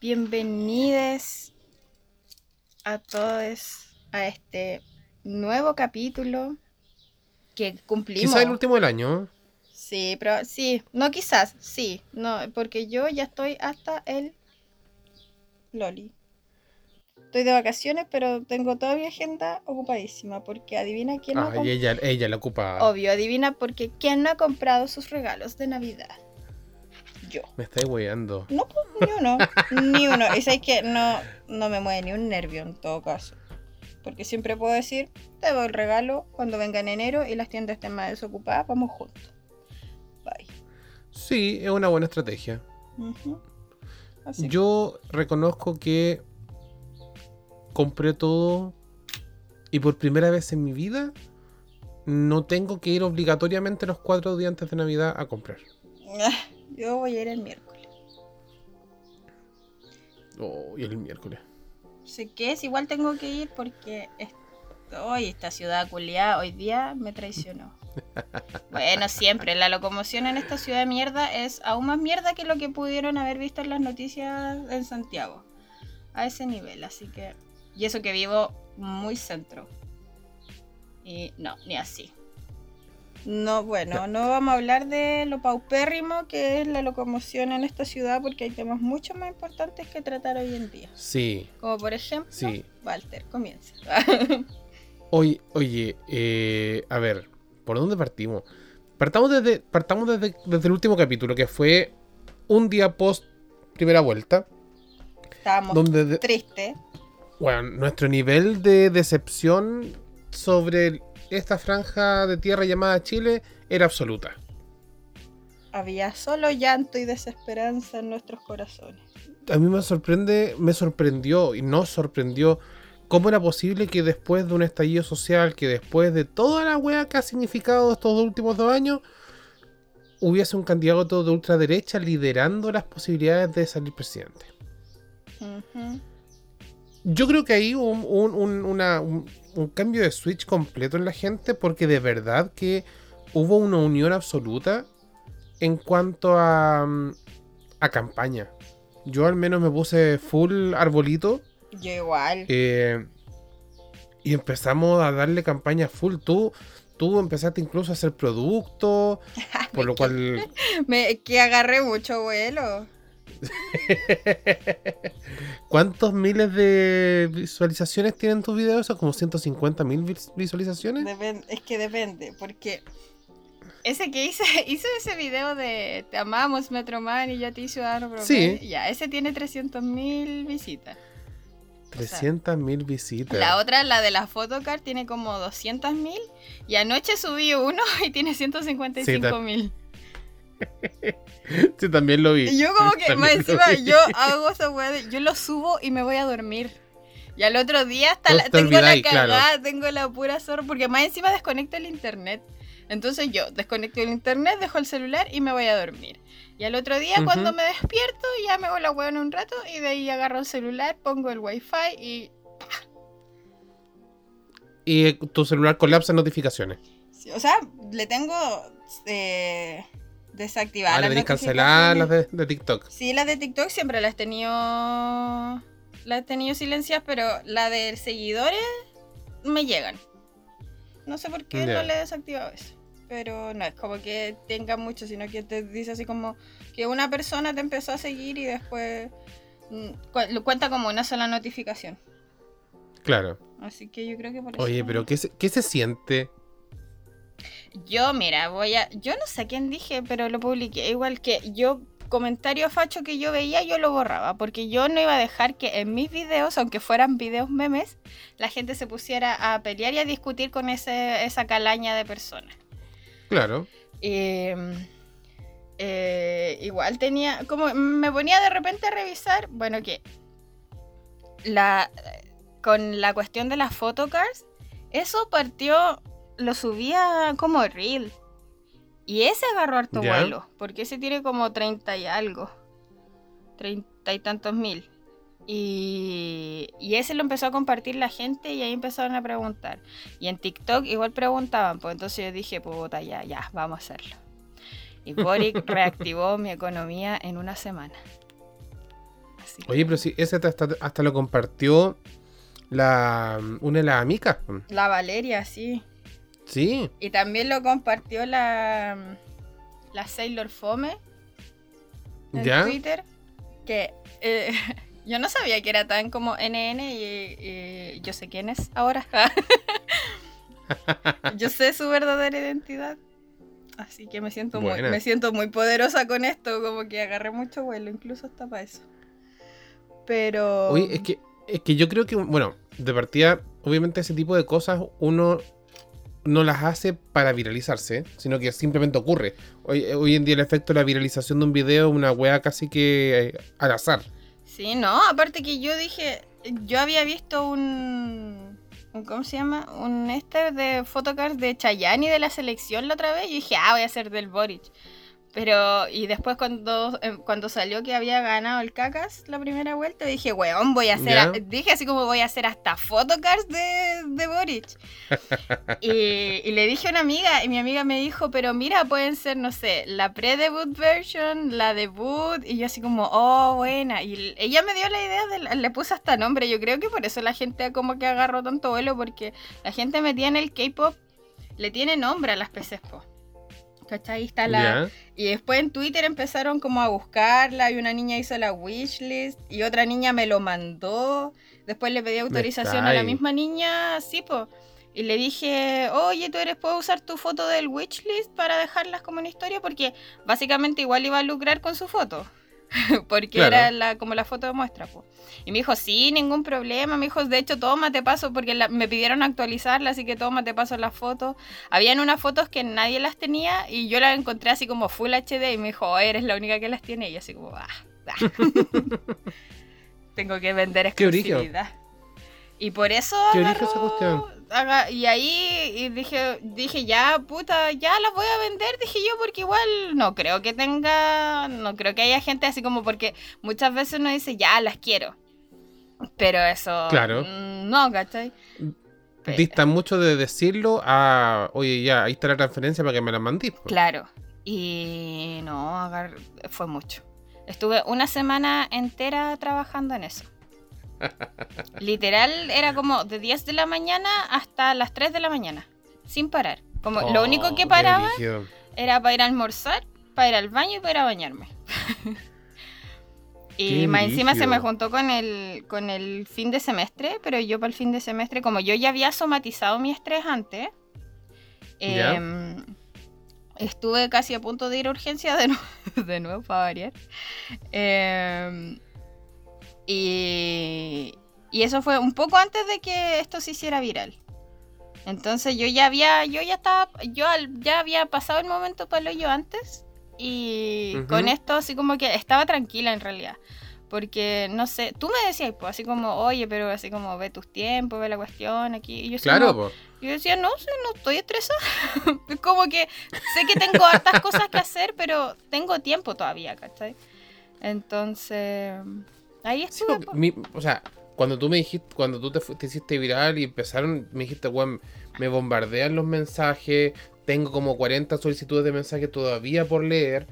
Bienvenidos a todos a este nuevo capítulo que cumplimos. Quizá el último del año. Sí, pero sí, no quizás, sí, no, porque yo ya estoy hasta el Loli. Estoy de vacaciones, pero tengo toda mi agenda ocupadísima, porque adivina quién no ha Ah, comp- y ella, ella la ocupa. Obvio, adivina porque quién no ha comprado sus regalos de Navidad. Yo. Me estáis weyando. No, pues, ni uno. ni uno. Y sabes que no, no me mueve ni un nervio en todo caso. Porque siempre puedo decir, te doy el regalo cuando venga en enero y las tiendas estén más desocupadas, vamos juntos. Bye. Sí, es una buena estrategia. Así. Yo reconozco que compré todo y por primera vez en mi vida no tengo que ir obligatoriamente los cuatro días antes de Navidad a comprar. Yo voy a ir el miércoles. Oh, y el miércoles. Sé que es, igual tengo que ir porque hoy esta ciudad culiada hoy día me traicionó. Bueno, siempre, la locomoción en esta ciudad de mierda es aún más mierda que lo que pudieron haber visto en las noticias en Santiago. A ese nivel, así que... Y eso que vivo muy centro. Y no, ni así. No, bueno, no vamos a hablar de lo paupérrimo que es la locomoción en esta ciudad porque hay temas mucho más importantes que tratar hoy en día. Sí, Como por ejemplo, sí. Walter, comienza. Oye, oye, eh, a ver, ¿por dónde partimos? Partamos desde, partamos desde, desde el último capítulo, que fue un día post primera vuelta, Estábamos donde, de- bueno, nuestro nivel de decepción sobre esta franja de tierra llamada Chile era absoluta. Había solo llanto y desesperanza en nuestros corazones. A mí me sorprende, me sorprendió y nos sorprendió cómo era posible que después de un estallido social, que después de toda la wea que ha significado estos dos últimos dos años, hubiese un candidato de ultraderecha liderando las posibilidades de salir presidente. Yo creo que ahí un, un- un- una- un- un cambio de switch completo en la gente porque de verdad que hubo una unión absoluta en cuanto a, mm, a campaña. Yo al menos me puse full arbolito Yo igual. eh, y empezamos a darle campaña full. Tú, tú empezaste incluso a hacer productos, por lo cual Me, que agarré mucho vuelo. ¿Cuántos miles de visualizaciones tienen tus videos? ¿Son como 150 mil vis- visualizaciones? Depen- es que depende, porque ese que hice, hice ese video de Te amamos, Metroman y yo ti, ciudadano promedio. Sí. Ya, ese tiene 300 mil visitas. 300 mil visitas. La otra, la de la photocard, tiene como 200 mil. Y anoche subí uno y tiene 155 mil. Sí, también lo vi. Y yo como que más encima yo hago esa weá de- yo lo subo y me voy a dormir. Y al otro día hasta la, tengo la claro. cagada, tengo la pura zorra, porque más encima desconecto el internet. Entonces yo desconecto el internet, dejo el celular y me voy a dormir. Y al otro día cuando me despierto ya me hago la en un rato y de ahí agarro el celular, pongo el wifi y... Y tu celular colapsa en notificaciones. sí, o sea, le tengo eh, desactivada Ah, las tenéis canceladas las de, de TikTok. Sí, las de TikTok siempre las he tenido. Las he tenido silenciadas, pero la de seguidores me llegan. No sé por qué no le he desactivado eso. Pero no es como que tenga mucho, sino que te dice así como que una persona te empezó a seguir y después mm, cu- cuenta como una sola notificación. Claro. Así que yo creo que por eso. Oye, pero ¿qué se, qué se siente? Yo, mira, voy a. Yo no sé quién dije, pero lo publiqué. Igual que yo, comentario facho que yo veía, yo lo borraba. Porque yo no iba a dejar que en mis videos, aunque fueran videos memes, la gente se pusiera a pelear y a discutir con ese, esa calaña de personas. Claro. Eh, eh, igual tenía. Como me ponía de repente a revisar. Bueno, que. La. Con la cuestión de las photocards. Eso partió. Lo subía como reel. Y ese agarró harto Ya. vuelo. Porque ese tiene como 30 y algo. 30 y tantos mil. Y, y ese lo empezó a compartir la gente y ahí empezaron a preguntar. Y en TikTok igual preguntaban, pues entonces yo dije, puta, ya, ya, vamos a hacerlo. Y Boric reactivó mi economía en una semana. Así que- Oye, pero si ese hasta, hasta lo compartió la una de las amigas. po. La Valeria, sí. Sí. Y también lo compartió la, la Sailor Fome en ¿Ya? Twitter. Que eh, yo no sabía que era tan como NN y, y yo sé quién es ahora. yo sé su verdadera identidad. Así que me siento, muy, me siento muy poderosa con esto, como que agarré mucho vuelo, incluso hasta para eso. Pero... Oye, es que, es que yo creo que, bueno, de partida, obviamente ese tipo de cosas uno no las hace para viralizarse, sino que simplemente ocurre. Hoy, hoy en día el efecto de la viralización de un video es una wea casi que eh, al azar. Sí, no, aparte que yo dije, yo había visto un, ¿cómo se llama? Un este de photocards de Chayanne y de la selección la otra vez, y dije, ah, voy a hacer del Boric. Pero, y después cuando, em, cuando salió que había ganado el Cacas la primera vuelta, dije, weón, voy a hacer, a- dije así como voy a hacer hasta photocards de, de Boric. y, y le dije a una amiga, y mi amiga me dijo, pero mira, pueden ser, no sé, la pre-debut version, la debut, y yo así como, oh, buena. Y ella me dio la idea, de le puse hasta nombre, yo creo que por eso la gente como que agarró tanto vuelo, porque la gente metida en el K-pop le tiene nombre a las PCs, po. ¿Cachai? Está la... Y después en Twitter empezaron como a buscarla y una niña hizo la wishlist y otra niña me lo mandó. Después le pedí autorización a la misma niña, sí, po. Y le dije, oye, tú eres, ¿puedo usar tu foto del wishlist para dejarlas como una historia? Porque básicamente igual iba a lucrar con su foto. Porque Claro. era la, como la foto de muestra, po. Y me dijo, sí, ningún problema. Me dijo, de hecho, toma, te paso, porque la- me pidieron actualizarla, así que toma, te paso las fotos. Habían unas fotos que nadie las tenía y yo las encontré así como Full HD y me dijo, "Oh, eres la única que las tiene. Y yo así como, ah, ah". Tengo que vender Qué exclusividad. Y por eso Qué agarró- esa cuestión. Aga- y ahí y dije, dije, ya, puta, ya las voy a vender, dije yo, porque igual no creo que tenga, no creo que haya gente así como porque muchas veces uno dice, ya, las quiero. Pero eso, Claro. mm, no, ¿cachai? Pe- Dista mucho de decirlo a, oye, ya, ahí está la transferencia para que me la mandís. po. Claro. Y no, fue mucho. Estuve una semana entera trabajando en eso. Literal, era como de 10 de la mañana hasta las 3 de la mañana, sin parar. Como lo Oh, único qué que paraba brígido. era para ir a almorzar, para ir al baño y para ir a bañarme. y Qué más encima se me juntó con el, con el fin de semestre, pero yo para el fin de semestre, como yo ya había somatizado mi estrés antes, em, estuve casi a punto de ir a urgencia de, nuevo, de nuevo para variar. Em, y, y eso fue un poco antes de que esto se hiciera viral. Entonces yo ya había, yo ya estaba, yo al- ya había pasado el momento para yo antes y Ujú. con esto así como que estaba tranquila en realidad. Porque, no sé, tú me decías, pues, así como, oye, pero así como, ve tus tiempos, ve la cuestión aquí. Y yo, Claro, como- yo decía, no, sí, no estoy estresada. Es como que sé que tengo hartas cosas que hacer, pero tengo tiempo todavía, ¿cachai? Entonces, ahí estuve. mi- o sea, cuando tú me dijiste, cuando tú te, hiciste viral y empezaron, me dijiste, weón, me bombardean los mensajes, tengo como 40 solicitudes de mensajes todavía por leer.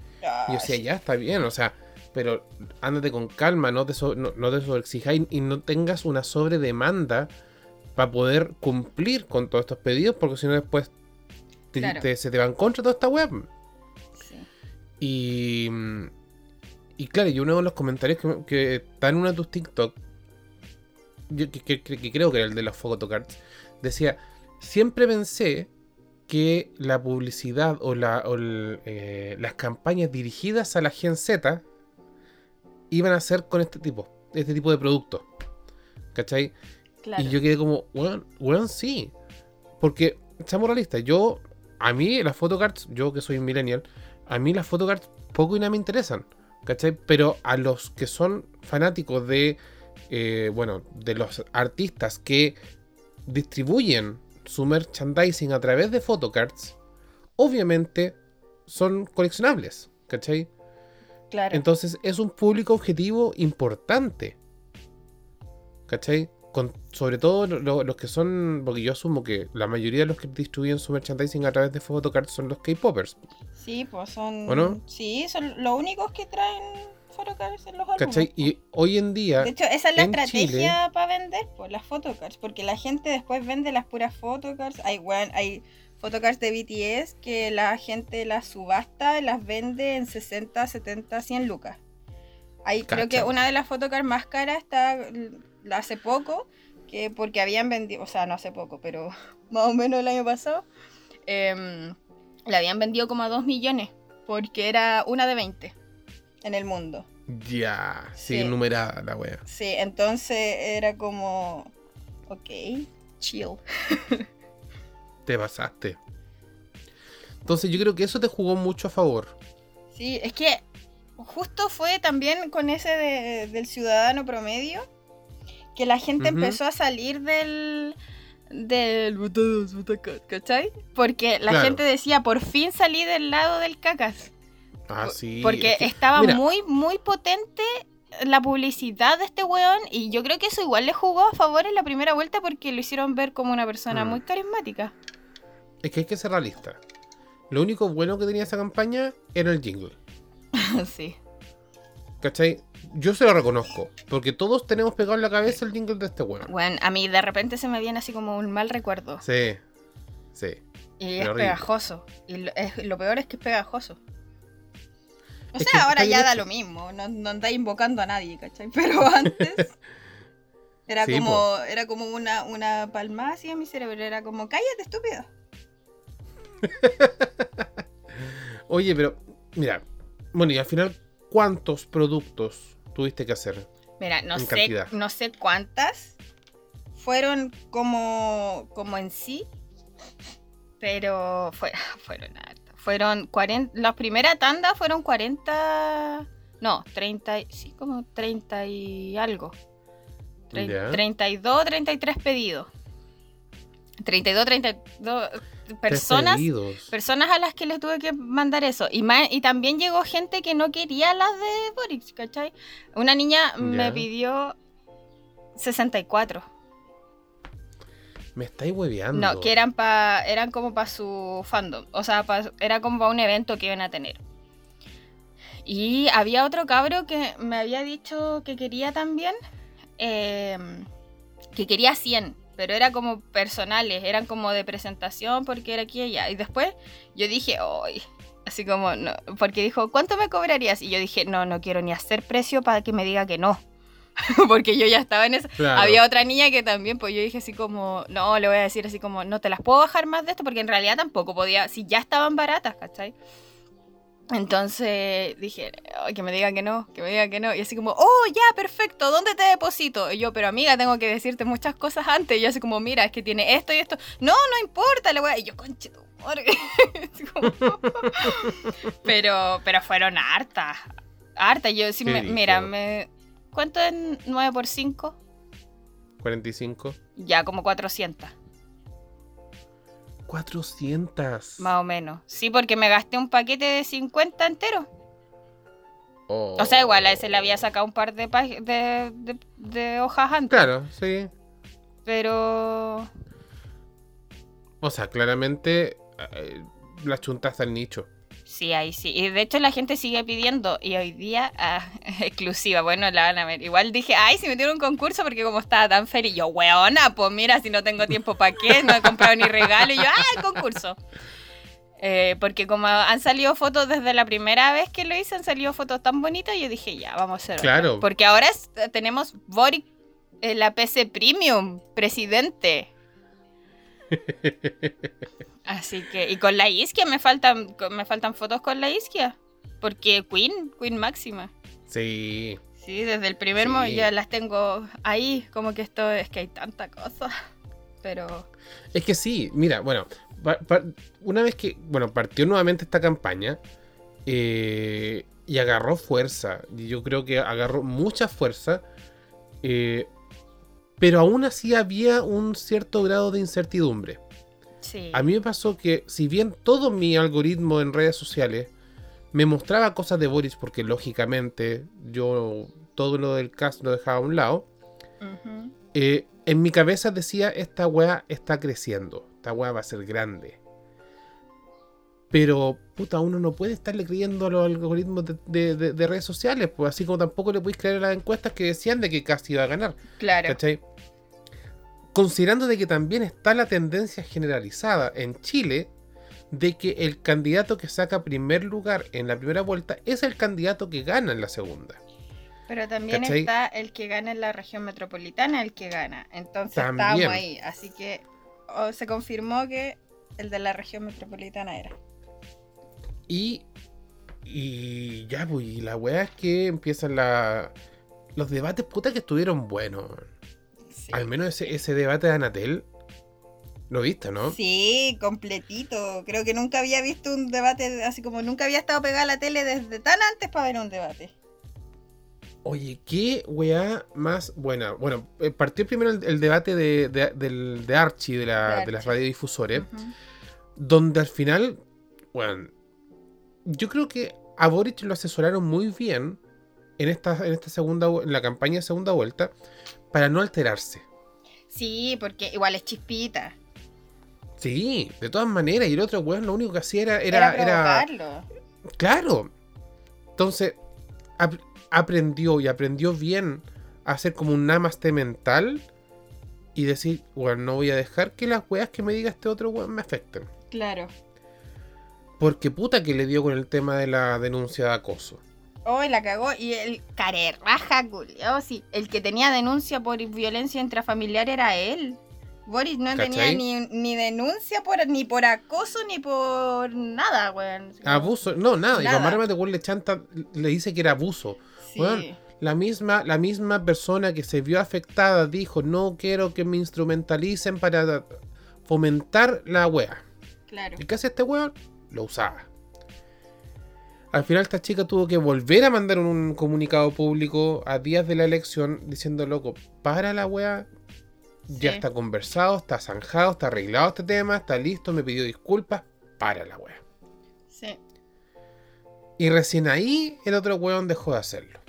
Y yo decía, ya está bien, o sea, pero ándate con calma, no te, so- no, no te sobreexijáis y no tengas una sobredemanda para poder cumplir con todos estos pedidos, porque si no después te- Claro. te- se te van contra toda esta web. Sí. Y, mm, y claro, y uno de los comentarios que, que está en uno de tus TikTok, yo que, que- que- que creo que era el de los photocards, decía, siempre pensé que la publicidad o, la, o el, eh, las campañas dirigidas a la Gen Z iban a ser con este tipo, este tipo de productos. ¿Cachai? Claro. Y yo quedé como, weón, weón, sí. Porque, seamos realistas, yo, a mí las photocards, yo que soy un millennial, a mí las photocards poco y nada me interesan. ¿Cachai? Pero a los que son fanáticos de, eh, bueno, de los artistas que distribuyen su merchandising a través de photocards, obviamente son coleccionables. ¿Cachai? claro. Entonces es un público objetivo importante. ¿Cachai? Con, sobre todo lo- lo- los que son, porque yo asumo que la mayoría de los que distribuyen su merchandising a través de photocards son los K-Popers. Sí, pues son. ¿O no? Sí, son los únicos que traen photocards en los álbumes. ¿Cachai? Y hoy en día. De hecho, esa es la estrategia para vender, pues, las photocards. Porque la gente después vende las puras photocards. Hay, weón, hay photocards de BTS que la gente las subasta y las vende en 60, 70, 100 lucas. Hay, creo que una de las photocards más caras está hace poco, que porque habían vendido, o sea, no hace poco, pero más o menos el año pasado, em, la habían vendido como a 2 millones, porque era una de 20 en el mundo. Ya, sí, Sí. numerada la wea. Sí, entonces era como, ok, chill. Te pasaste. Entonces yo creo que eso te jugó mucho a favor. Sí, es que justo fue también con ese de- del ciudadano promedio que la gente empezó a salir del del ¿cachai? Porque la Claro. gente decía, por fin salí del lado del cacas. Ah, sí. Porque es que- estaba mira, muy, muy potente la publicidad de este weón y yo creo que eso igual le jugó a favor en la primera vuelta porque lo hicieron ver como una persona Mm. muy carismática. Es que hay que ser realista. Lo único bueno que tenía esa campaña era el jingle. sí. ¿Cachai? Yo se lo reconozco. Porque todos tenemos pegado en la cabeza el jingle de este weón. Bueno, a mí de repente se me viene así como un mal recuerdo. Sí. Sí. Y es horrible. pegajoso. Y lo, es- lo peor es que es pegajoso. O Es sea, ahora ya da lo mismo. No, no andáis invocando a nadie, ¿cachai? Pero antes era Sí, como era como una, una palmada así en mi cerebro. Era como, cállate, estúpido. Oye, pero, mira. Bueno, y al final, ¿cuántos productos tuviste que hacer? Mira, no sé, cantidad. no sé cuántas fueron como, como en sí, pero fue, fueron hartas. Fueron 40, la primera tanda fueron 40, no, 30, y- sí, como 30 y algo. Tre- Ya. 32, 33 pedidos. 32, 32 Tres personas personas a las que les tuve que mandar eso. Y, también llegó gente que no quería las de Boris, ¿cachai? Una niña me pidió 64. Me estáis hueveando. No, que eran pa, eran como para su fandom. O sea, pa- era como para un evento que iban a tener. Y había otro cabro que me había dicho que quería también. eh, que quería 100. Pero era como personales, eran como de presentación porque era aquí y allá. Y después yo dije, hoy. Así como, no, porque dijo, ¿cuánto me cobrarías? Y yo dije, no, no quiero ni hacer precio para que me diga que no. porque yo ya estaba en esa. Claro. Había otra niña que también, pues yo dije así como, no, le voy a decir así como, no te las puedo bajar más de esto, porque en realidad tampoco podía, si ya estaban baratas, ¿cachai? Entonces dije, "Ay, que me diga que no, que me diga que no. Y así como, oh, ya, perfecto, ¿dónde te deposito? Y yo, pero amiga, tengo que decirte muchas cosas antes. Y yo así como, mira, es que tiene esto y esto. No, no importa, le voy a... Y yo, conche tu madre". Así como- pero, pero fueron hartas, hartas. Yo sí, me- mira, me... ¿Cuánto es 9 por 5? 45. Ya, como 400, 400. más o menos. Sí, porque me gasté un paquete de 50 entero. Oh. O sea, igual a ese le había sacado un par de, de- de hojas antes. Claro, sí. Pero... O sea, claramente eh, la chuntaste al nicho. Sí, ahí sí. Y de hecho la gente sigue pidiendo. Y hoy día, ah, exclusiva. Bueno, la van a ver. Igual dije, ay, si metieron un concurso porque como estaba tan feliz. Yo, weona, pues mira, si no tengo tiempo para qué, no he comprado ni regalo. Y yo, ah, concurso. Eh, porque como han salido fotos desde la primera vez que lo hice, han salido fotos tan bonitas, yo dije, ya, vamos a hacer otra. Claro. Porque ahora es- tenemos Boric, eh, la PC Premium, presidente. Así que, y con la Isquia me faltan, me faltan fotos con la Isquia. Porque Queen, Queen máxima. Sí. Sí, desde el primer Sí. momento ya las tengo ahí, como que esto es que hay tanta cosa. Pero Es que sí, mira, bueno, una vez que, bueno, partió nuevamente esta campaña eh, y agarró fuerza, y yo creo que agarró mucha fuerza, eh, pero aún así había un cierto grado de incertidumbre. sí. A mí me pasó que, si bien todo mi algoritmo en redes sociales me mostraba cosas de Boris, porque lógicamente yo todo lo del cast lo dejaba a un lado, eh, en mi cabeza decía, esta weá está creciendo, esta weá va a ser grande. Pero, puta, uno no puede estarle creyendo a los algoritmos de, de- de- de redes sociales, pues así como tampoco le podéis creer a las encuestas que decían de que casi iba a ganar. Claro. ¿Cachai? Considerando de que también está la tendencia generalizada en Chile de que el candidato que saca primer lugar en la primera vuelta es el candidato que gana en la segunda. Pero también ¿Cachai? está el que gana en la región metropolitana, el que gana. Entonces También. estábamos ahí. Así que oh, se confirmó que el de la región metropolitana era. Y, y ya, pues, y la weá es que empiezan la, los debates puta que estuvieron buenos. Sí. Al menos ese, ese debate de Anatel, lo viste, ¿no? Sí, completito. Creo que nunca había visto un debate, así como nunca había estado pegada a la tele desde tan antes para ver un debate. Oye, qué weá más buena. Bueno, eh, partió primero el, el debate de, de, del- de Archie, de, la, De de las radiodifusores, Ujú. donde al final, bueno, yo creo que a Boric lo asesoraron muy bien en esta, en esta segunda, en la campaña de segunda vuelta, para no alterarse. Sí, porque igual es chispita. Sí, de todas maneras, y el otro weón lo único que hacía era, Era, era. Claro. Entonces, ap- aprendió y aprendió bien a hacer como un namaste mental y decir, bueno, no voy a dejar que las weas que me diga este otro weón me afecten. Claro. Porque puta que le dio con el tema de la denuncia de acoso. Hoy la cagó y el carerraja, culiao, sí. El que tenía denuncia por violencia intrafamiliar era él. Boris no tenía ni, ni denuncia por ni por acoso ni por nada, weón. Abuso, no, nada. Y. Omar Remate, weón, le chanta, le dice que era abuso. Sí. weón. La misma, la misma persona que se vio afectada dijo, no quiero que me instrumentalicen para fomentar la wea. Claro. ¿Y qué hace este weón? Lo usaba. Al final esta chica tuvo que volver a mandar un comunicado público a días de la elección diciendo, loco, para la weá. Ya está conversado, está zanjado, está arreglado este tema, está listo, me pidió disculpas, para la weá. Sí. Y recién ahí el otro weón dejó de hacerlo.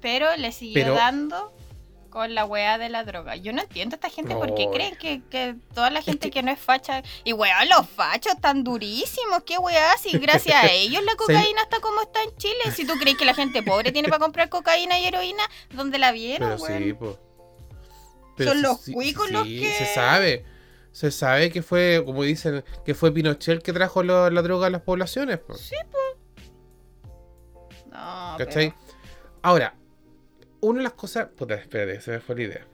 Pero le siguió Pero- dando con la weá de la droga. Yo no entiendo a esta gente por qué No. creen que, que toda la gente que- que... no es facha. Y weá, los fachos están durísimos. ¿Qué weá? Si gracias a ellos la cocaína está como está en Chile. Si tú crees que la gente pobre tiene para comprar cocaína y heroína, ¿dónde la vieron, Pero sí, pues. Son los cuicos los que- Se sabe. Se sabe que fue, como dicen, que fue Pinochet el que trajo lo- la droga a las poblaciones. po. No, ¿Cachai? Ahora, una de las cosas. Puta, espérate, se me fue la idea.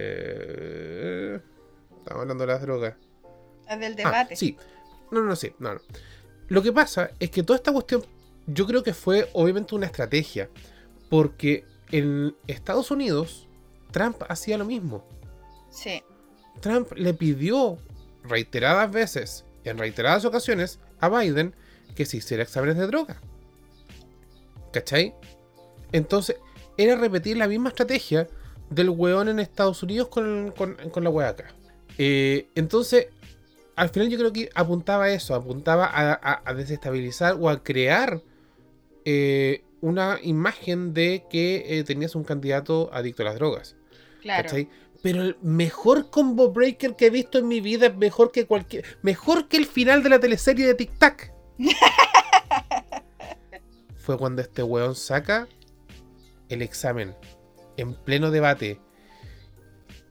Eh, Estamos hablando de las drogas. Es del Ah, debate. sí. No, no, no, sí. No, no. Lo que pasa es que toda esta cuestión, yo creo que fue obviamente una estrategia. Porque en Estados Unidos, Trump hacía lo mismo. Sí. Trump le pidió reiteradas veces, en reiteradas ocasiones, a Biden que se hiciera exámenes de droga. ¿Cachai? Entonces, era repetir la misma estrategia del weón en Estados Unidos con, con- con la wea acá. Eh, entonces, al final yo creo que apuntaba a eso, apuntaba a, a- a desestabilizar o a crear eh, una imagen de que eh, tenías un candidato adicto a las drogas. Claro. ¿Cachai? Pero el mejor combo breaker que he visto en mi vida es mejor que cualquier. Mejor que el final de la teleserie de Tic Tac. Fue cuando este weón saca el examen en pleno debate.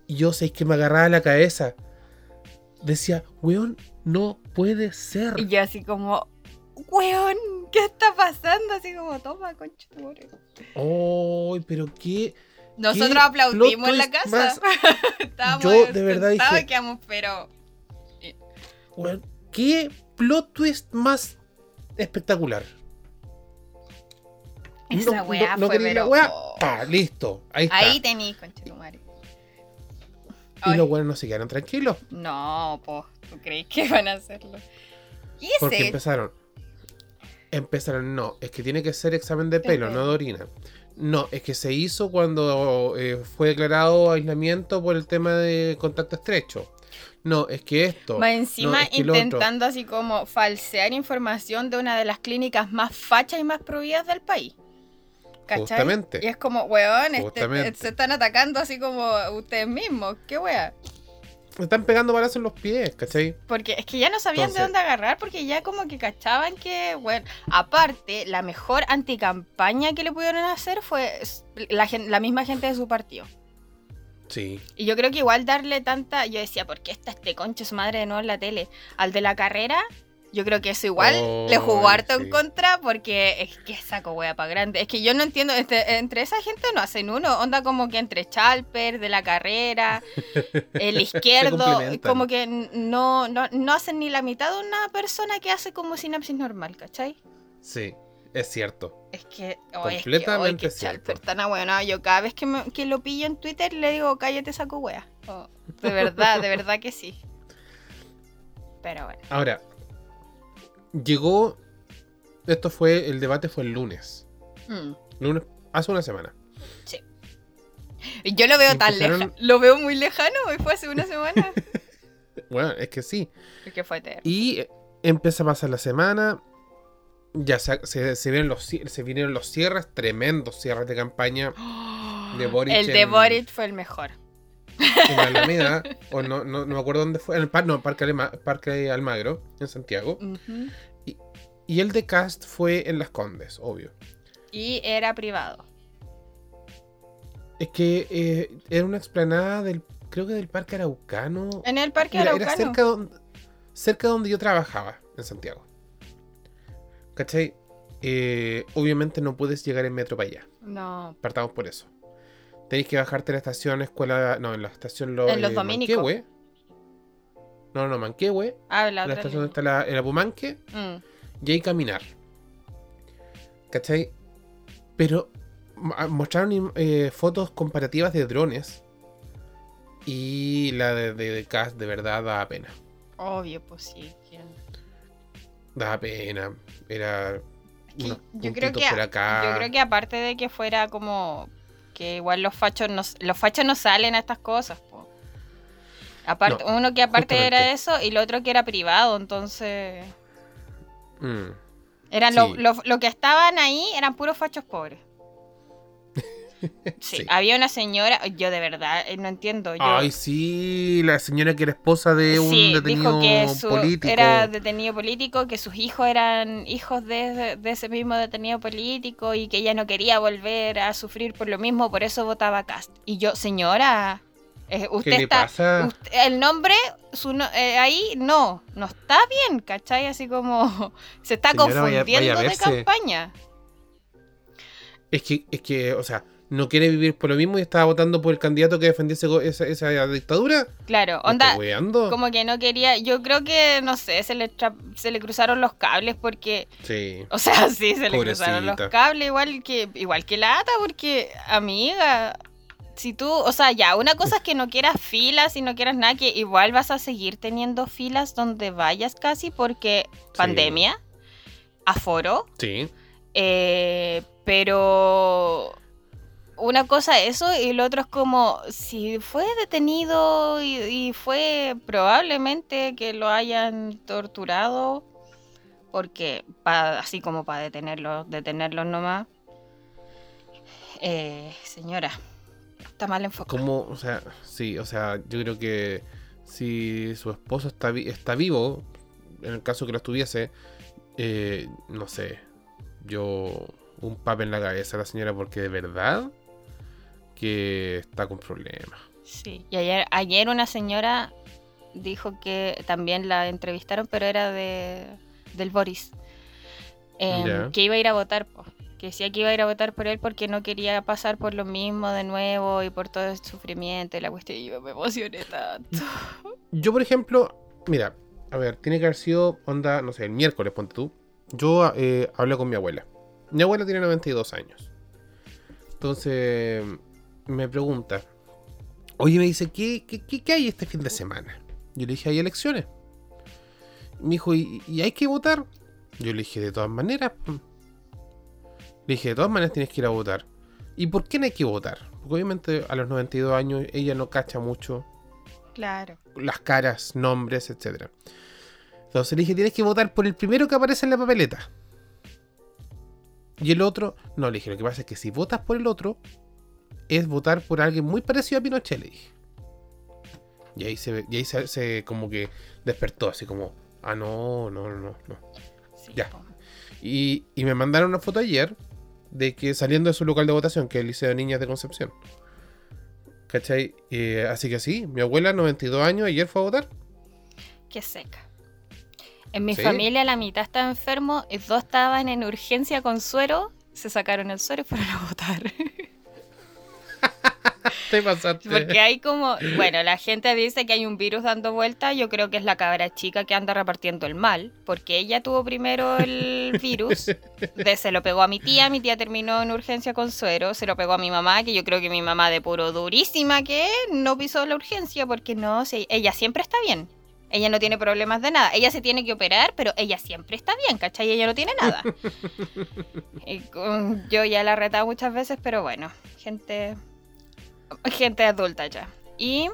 Y yo sé que me agarraba la cabeza. Decía, weón, no puede ser. Y yo así como, weón, ¿qué está pasando? Así como, toma, concha tu madre". ¡Ay, pero qué! Nosotros ¿Qué aplaudimos en la casa. Estábamos Yo de verdad dije- quedamos, pero weón, qué plot twist más espectacular. Esa weá fue la pero... weá, pa, listo, ahí está. Ahí tu madre. y Ay, los weones no se quedaron tranquilos. No, po, ¿tú crees que van a hacerlo? ¿Y Porque ese? empezaron. Empezaron, no, es que tiene que ser examen de pelo, no de orina. No, es que se hizo cuando eh, fue declarado aislamiento por el tema de contacto estrecho. No, es que esto. No, encima es que intentando así como falsear información de una de las clínicas más fachas y más prohibidas del país. ¿Cachai? Justamente. Y es como, weón, este- se están atacando así como ustedes mismos. ¿Qué wea? Me están pegando balazos en los pies, ¿cachai? Porque es que ya no sabían Entonces- de dónde agarrar, porque ya como que cachaban que, bueno, aparte, la mejor anticampaña que le pudieron hacer fue la, la misma gente de su partido. Sí. Y yo creo que igual darle tanta, yo decía, ¿por qué está este concho su madre de nuevo en la tele? Al de la carrera, yo creo que eso igual le jugó harto sí. en contra porque es que saco wea para grande. Es que yo no entiendo, este- entre esa gente no hacen uno, onda como que entre Chalper, de la carrera, el izquierdo, como que no, no, no hacen ni la mitad de una persona que hace como sinapsis normal, ¿cachai? Sí, es cierto. Es que, oh, es que, Completamente oh, que cierto. Tan ahueonado. Yo cada vez que, me- que lo pillo en Twitter le digo, cállate, saco wea. Oh, de verdad, de verdad que sí. Pero bueno. Ahora, llegó. Esto fue. El debate fue el lunes. Mm. Lunes, hace una semana. Y Yo lo veo tan Empezaron- lejano. Lo veo muy lejano y fue hace una semana. Bueno, es que sí. Es que fue eterno. Y eh, empieza a pasar la semana. Ya se, se, se vienen los, se vinieron los cierres, tremendos cierres de campaña de Boric El de en- Boric fue el mejor. en la Alameda. o no, no, no me acuerdo dónde fue. En el par, no, Parque, Alema- Parque Almagro, en Santiago. Ujú. Y el de Cast fue en Las Condes, obvio. Y era privado. Es que eh, era una explanada del. Creo que del Parque Araucano. En el parque Era, era Araucano. cerca, donde, cerca donde yo trabajaba, en Santiago. ¿Cachai? Eh, obviamente no puedes llegar en metro para allá. No. Partamos por eso. Tenéis que bajarte en la estación escuela. No, en la estación lo, En Los Dominicos. Manquehue. No, no, Manquehue. Ah, la En la estación donde está la, el Apumanque. Mm. Y ahí caminar. ¿Cachai? Pero ma- mostraron eh, fotos comparativas de drones. Y la de, de, de Cast de verdad daba pena. Obvio, pues sí. que- Daba pena. Era. unos yo creo que por acá. Yo creo que aparte de que fuera como que igual los fachos no, los fachos no salen a estas cosas, po. Aparte, No, uno que aparte justamente. era eso y lo otro que era privado, entonces Mm, eran lo, Sí. lo- lo que estaban ahí eran puros fachos pobres. Sí, Sí. había una señora, yo de verdad eh, no entiendo, yo Ay, sí, la señora que era esposa de un Sí, detenido dijo que su, político. era detenido político, que sus hijos eran hijos de, de ese mismo detenido político y que ella no quería volver a sufrir por lo mismo, por eso votaba Cast. Y yo, señora, eh, usted ¿Qué le está, pasa? usted- el nombre, su no- eh, ahí no, no está bien, ¿cachai? Así como se está Señora, vaya- confundiendo vaya a de campaña. Es que, es que, o sea, no quiere vivir por lo mismo y estaba votando por el candidato que defendía ese go- esa, esa dictadura. Claro, ¿Me onda, como que no quería, yo creo que, no sé, se le, tra- se le cruzaron los cables porque Sí. O sea, sí, se le cruzaron los cables, igual que, igual que la ata, porque, amiga, si tú, o sea, ya, una cosa es que no quieras filas y no quieras nada, que igual vas a seguir teniendo filas donde vayas casi, porque pandemia, aforo, Sí. eh, pero una cosa es eso y lo otro es como si fue detenido y, y fue probablemente que lo hayan torturado porque pa- así como para detenerlo detenerlos nomás. Eh, señora está mal enfocado ¿Cómo? O sea, sí, o sea, yo creo que si su esposo está, vi- está vivo, en el caso que lo estuviese, eh, no sé, yo un pap en la cabeza a la señora porque de verdad que está con problemas. Sí, y ayer, ayer una señora dijo que también la entrevistaron, pero era de del Boris. Em. Que iba a ir a votar, po. Que decía que iba a ir a votar por él porque no quería pasar por lo mismo de nuevo y por todo el sufrimiento y la cuestión. Y yo me emocioné tanto. Yo, por ejemplo, mira, a ver, tiene que haber sido, onda, no sé, el miércoles, ponte tú. Yo eh, hablé con mi abuela. Mi abuela tiene 92 años. Entonces, me pregunta, oye, me dice, ¿qué, qué, qué- hay este fin de semana? Yo le dije, hay elecciones. Me dijo, ¿y, y hay que votar? Yo le dije, de todas maneras. Mm". Le dije, de todas maneras tienes que ir a votar. ¿Y por qué no hay que votar? Porque obviamente a los 92 años ella no cacha mucho Claro. las caras, nombres, etc. Entonces le dije, tienes que votar por el primero que aparece en la papeleta. Y el otro, no, le dije, lo que pasa es que si votas por el otro, es votar por alguien muy parecido a Pinochet, le dije. Y ahí se, y ahí se, se como que despertó, así como, ah, no, no, no, no. Sí, Ya. Y, y me mandaron una foto ayer de que saliendo de su local de votación, que es el Liceo de Niñas de Concepción. ¿Cachai? Eh, así que sí, mi abuela, 92 años, ayer fue a votar. Qué seca. En mi Sí. familia la mitad estaba enfermo y dos estaban en urgencia con suero. Se sacaron el suero y fueron a votar. Te pasaste. Porque hay como, bueno, la gente dice que hay un virus dando vuelta, yo creo que es la cabra chica que anda repartiendo el mal, porque ella tuvo primero el virus, de, se lo pegó a mi tía, mi tía terminó en urgencia con suero, se lo pegó a mi mamá, que yo creo que mi mamá de puro durísima que no pisó la urgencia, porque no, ella siempre está bien. Ella no tiene problemas de nada. Ella se tiene que operar, pero ella siempre está bien, ¿cachai? Ella no tiene nada. Y yo ya la he retado muchas veces, pero bueno, gente gente adulta ya. Y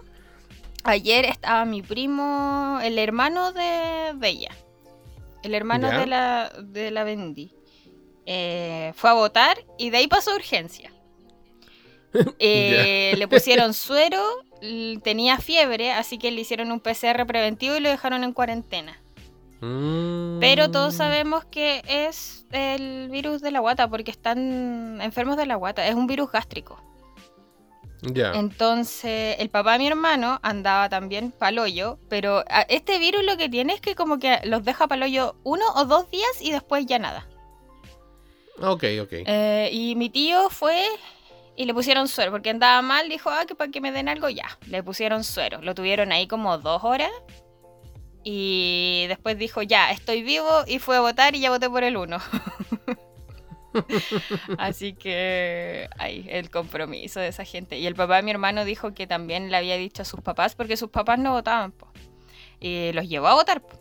ayer estaba mi primo, el hermano de, de ella, el hermano Ya. de la, de la Bendy. Eh, fue a votar y de ahí pasó a urgencia. Eh, le pusieron suero, tenía fiebre, así que le hicieron un PCR preventivo y lo dejaron en cuarentena. Mm. Pero todos sabemos que es el virus de la guata, porque están enfermos de la guata, es un virus gástrico. Entonces, el papá de mi hermano andaba también paloyo, pero a- este virus lo que tiene es que como que los deja paloyo uno o dos días y después ya nada. Ok, ok. Eh, y mi tío fue y le pusieron suero, porque andaba mal, dijo, ah, que para que me den algo ya. Le pusieron suero, lo tuvieron ahí como dos horas y después dijo, ya, estoy vivo y fue a votar y ya voté por el uno. Así que ahí el compromiso de esa gente. Y el papá de mi hermano dijo que también le había dicho a sus papás, porque sus papás no votaban, po. y los llevó a votar. po.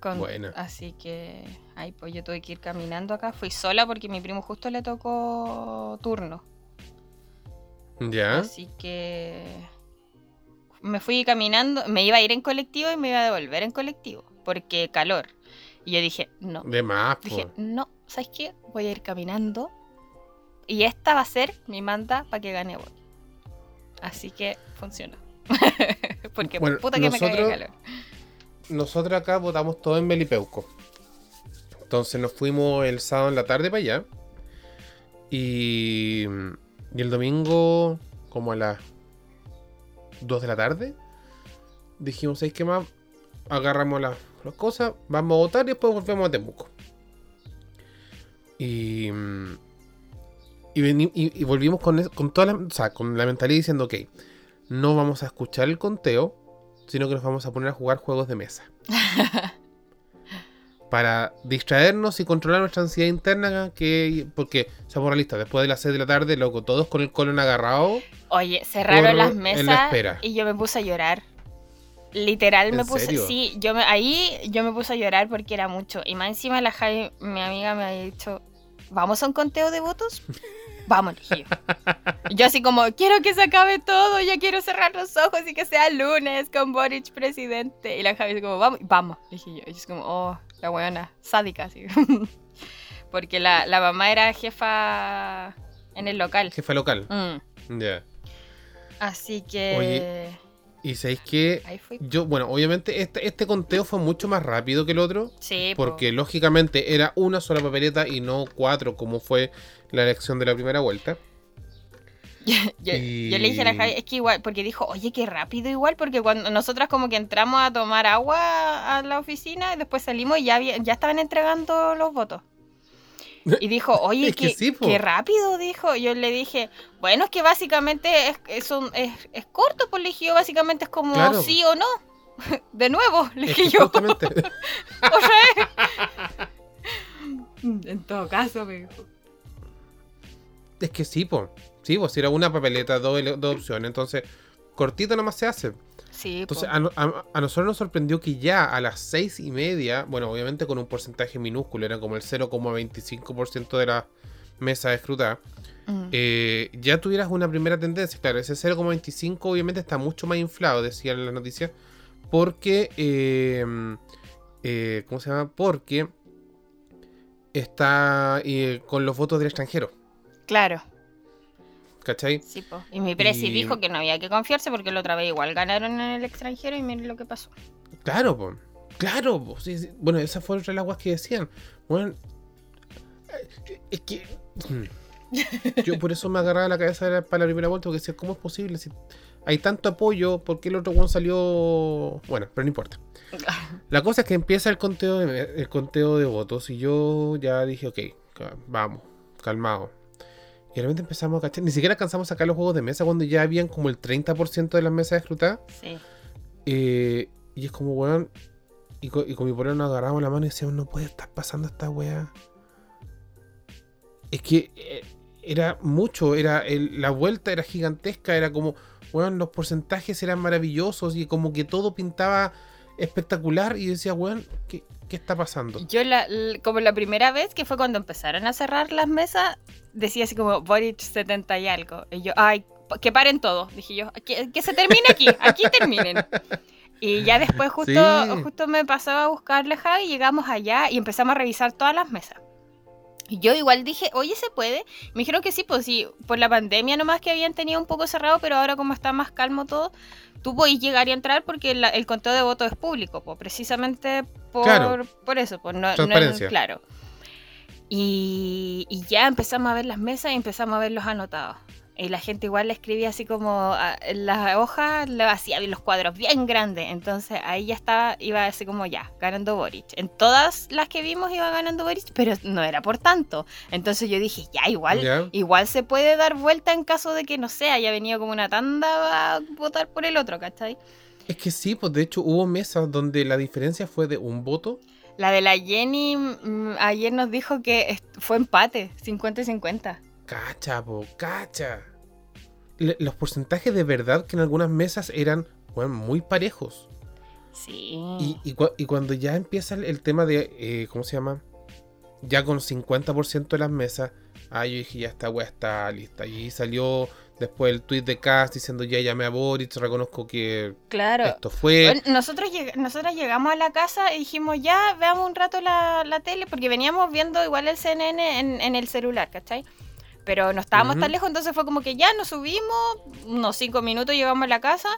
Con- Buena. Así que, ay, pues yo tuve que ir caminando acá. Fui sola porque mi primo justo le tocó turno. Ya. Así que me fui caminando, me iba a ir en colectivo y me iba a devolver en colectivo, porque calor. Y yo dije, no. De más, po. Dije, no, ¿sabes qué? Voy a ir caminando. Y esta va a ser mi manda para que gane voto. Así que funcionó. Porque Bueno, puta que me cae nosotros- el calor. Nosotros acá votamos todo en Melipeuco. Entonces nos fuimos el sábado en la tarde para allá. Y, y el domingo, como a las 2 de la tarde, dijimos, ¿sabes qué más? Agarramos las, las cosas, vamos a votar y después volvemos a Temuco. Y, y, veni- y- y volvimos con, con toda la, o sea, con la mentalidad diciendo, ok, no vamos a escuchar el conteo, sino que nos vamos a poner a jugar juegos de mesa. Para distraernos y controlar nuestra ansiedad interna, que porque, seamos realistas, después de las 6 de la tarde, loco, todos con el colon agarrado. Oye, cerraron las la mesas espera. y yo me puse a llorar. Literal me ¿En puse, serio? sí, yo me, ahí yo me puse a llorar porque era mucho. Y más encima la Javi, mi amiga me había dicho, ¿vamos a un conteo de votos? Vamos, le dije yo. Yo así como, quiero que se acabe todo, ya quiero cerrar los ojos y que sea lunes con Boric presidente. Y la Javi como, vamos, vamos, dije yo. Y yo es como, oh, la buena, sádica, así. Porque la, la mamá era jefa en el local. Jefe local. Mm. Ya. Así que. Oye. Y sabéis que yo, bueno, obviamente este, este conteo fue mucho más rápido que el otro. Sí, po. Porque lógicamente era una sola papeleta y no cuatro, como fue la elección de la primera vuelta. yo, yo le dije a la Javi, es que igual, porque dijo, oye, qué rápido igual, porque cuando nosotras como que entramos a tomar agua a la oficina y después salimos y ya, había- ya estaban entregando los votos. Y dijo, oye, Es que qué, sí, qué rápido, dijo. Yo le dije, bueno, es que básicamente es, es, un- es, es corto, pues le dije yo, básicamente es como Claro. sí o no. De nuevo, le dije yo. O sea, en todo caso, me dijo. es que sí, po. Sí, pues si era una papeleta, dos, dos opciones. Entonces, cortito nomás se hace. Sí, Entonces, a, a- a nosotros nos sorprendió que ya a las seis y media, bueno, obviamente con un porcentaje minúsculo, era como el 0,25% de la mesa escrutada, Mm. eh, ya tuvieras una primera tendencia. Claro, ese 0,25 obviamente está mucho más inflado, decía en la noticia, porque, eh, eh, ¿cómo se llama? Porque está eh, con los votos del extranjero. Claro. ¿Cachai? Sí, po. Y mi presi Y- dijo que no había que confiarse porque la otra vez igual ganaron en el extranjero y miren lo que pasó. Claro, po. Claro, po. Sí, sí. Bueno, esas fueron otras las aguas que decían. Bueno, eh, es que. mm. Yo por eso me agarraba la cabeza de para la primera vuelta, porque decía, ¿cómo es posible? Si hay tanto apoyo, ¿por qué el otro one salió.? Bueno, pero no importa. La cosa es que empieza el conteo de, el conteo de votos y yo ya dije, ok, vamos, calmado. Y de repente empezamos a cachar, ni siquiera alcanzamos a sacar los juegos de mesa cuando ya habían como el 30% de las mesas escrutadas. Sí. Eh, y es como, weón. Y con, y con mi polero nos agarramos la mano y decíamos, no puede estar pasando esta weá. Es que eh, era mucho, era el- la vuelta era gigantesca, era como, weón, los porcentajes eran maravillosos y como que todo pintaba espectacular. Y yo decía, weón, ¿qué, qué está pasando? Yo, la, como la primera vez que fue cuando empezaron a cerrar las mesas, decía así como Boric 70 y algo. Y yo, ay, que paren todos. Dije yo, que, que se termine aquí, aquí terminen. Y ya después justo, Sí. justo me pasaba a buscarle Javi, llegamos allá y empezamos a revisar todas las mesas. Yo igual dije, oye, ¿se puede? Me dijeron que sí, pues sí, por la pandemia nomás que habían tenido un poco cerrado, pero ahora como está más calmo todo, tú podés llegar y entrar porque la- el conteo de votos es público, pues precisamente por, Claro. por eso, pues no, no es- Transparencia. claro. Y, y ya empezamos a ver las mesas y empezamos a ver los anotados. Y la gente igual le escribía así como a- en las hojas, le hacía los cuadros bien grandes. Entonces ahí ya estaba, iba así como ya, ganando Boric. En todas las que vimos iba ganando Boric, pero no era por tanto. Entonces yo dije, ya, igual, igual se puede dar vuelta en caso de que, no sé, haya venido como una tanda a votar por el otro, ¿cachai? Es que sí, pues de hecho hubo mesas donde la diferencia fue de un voto. La de la Jenny mm, ayer nos dijo que fue empate, 50 y 50. Cacha, po, cacha. Los porcentajes de verdad que en algunas mesas eran muy parejos. Sí. Y, y cua- y cuando ya empieza el, el tema de, eh, ¿cómo se llama? Ya con 50% de las mesas, ah, yo dije, ya esta weá está lista. Y salió después el tweet de Cast diciendo, ya llamé a Boric, reconozco que claro. esto fue... Nosotros, lleg- nosotros llegamos a la casa y dijimos, ya, veamos un rato la, la tele, porque veníamos viendo igual el CNN en, en el celular, ¿cachai? Pero no estábamos tan lejos, entonces fue como que ya nos subimos, unos cinco minutos llegamos a la casa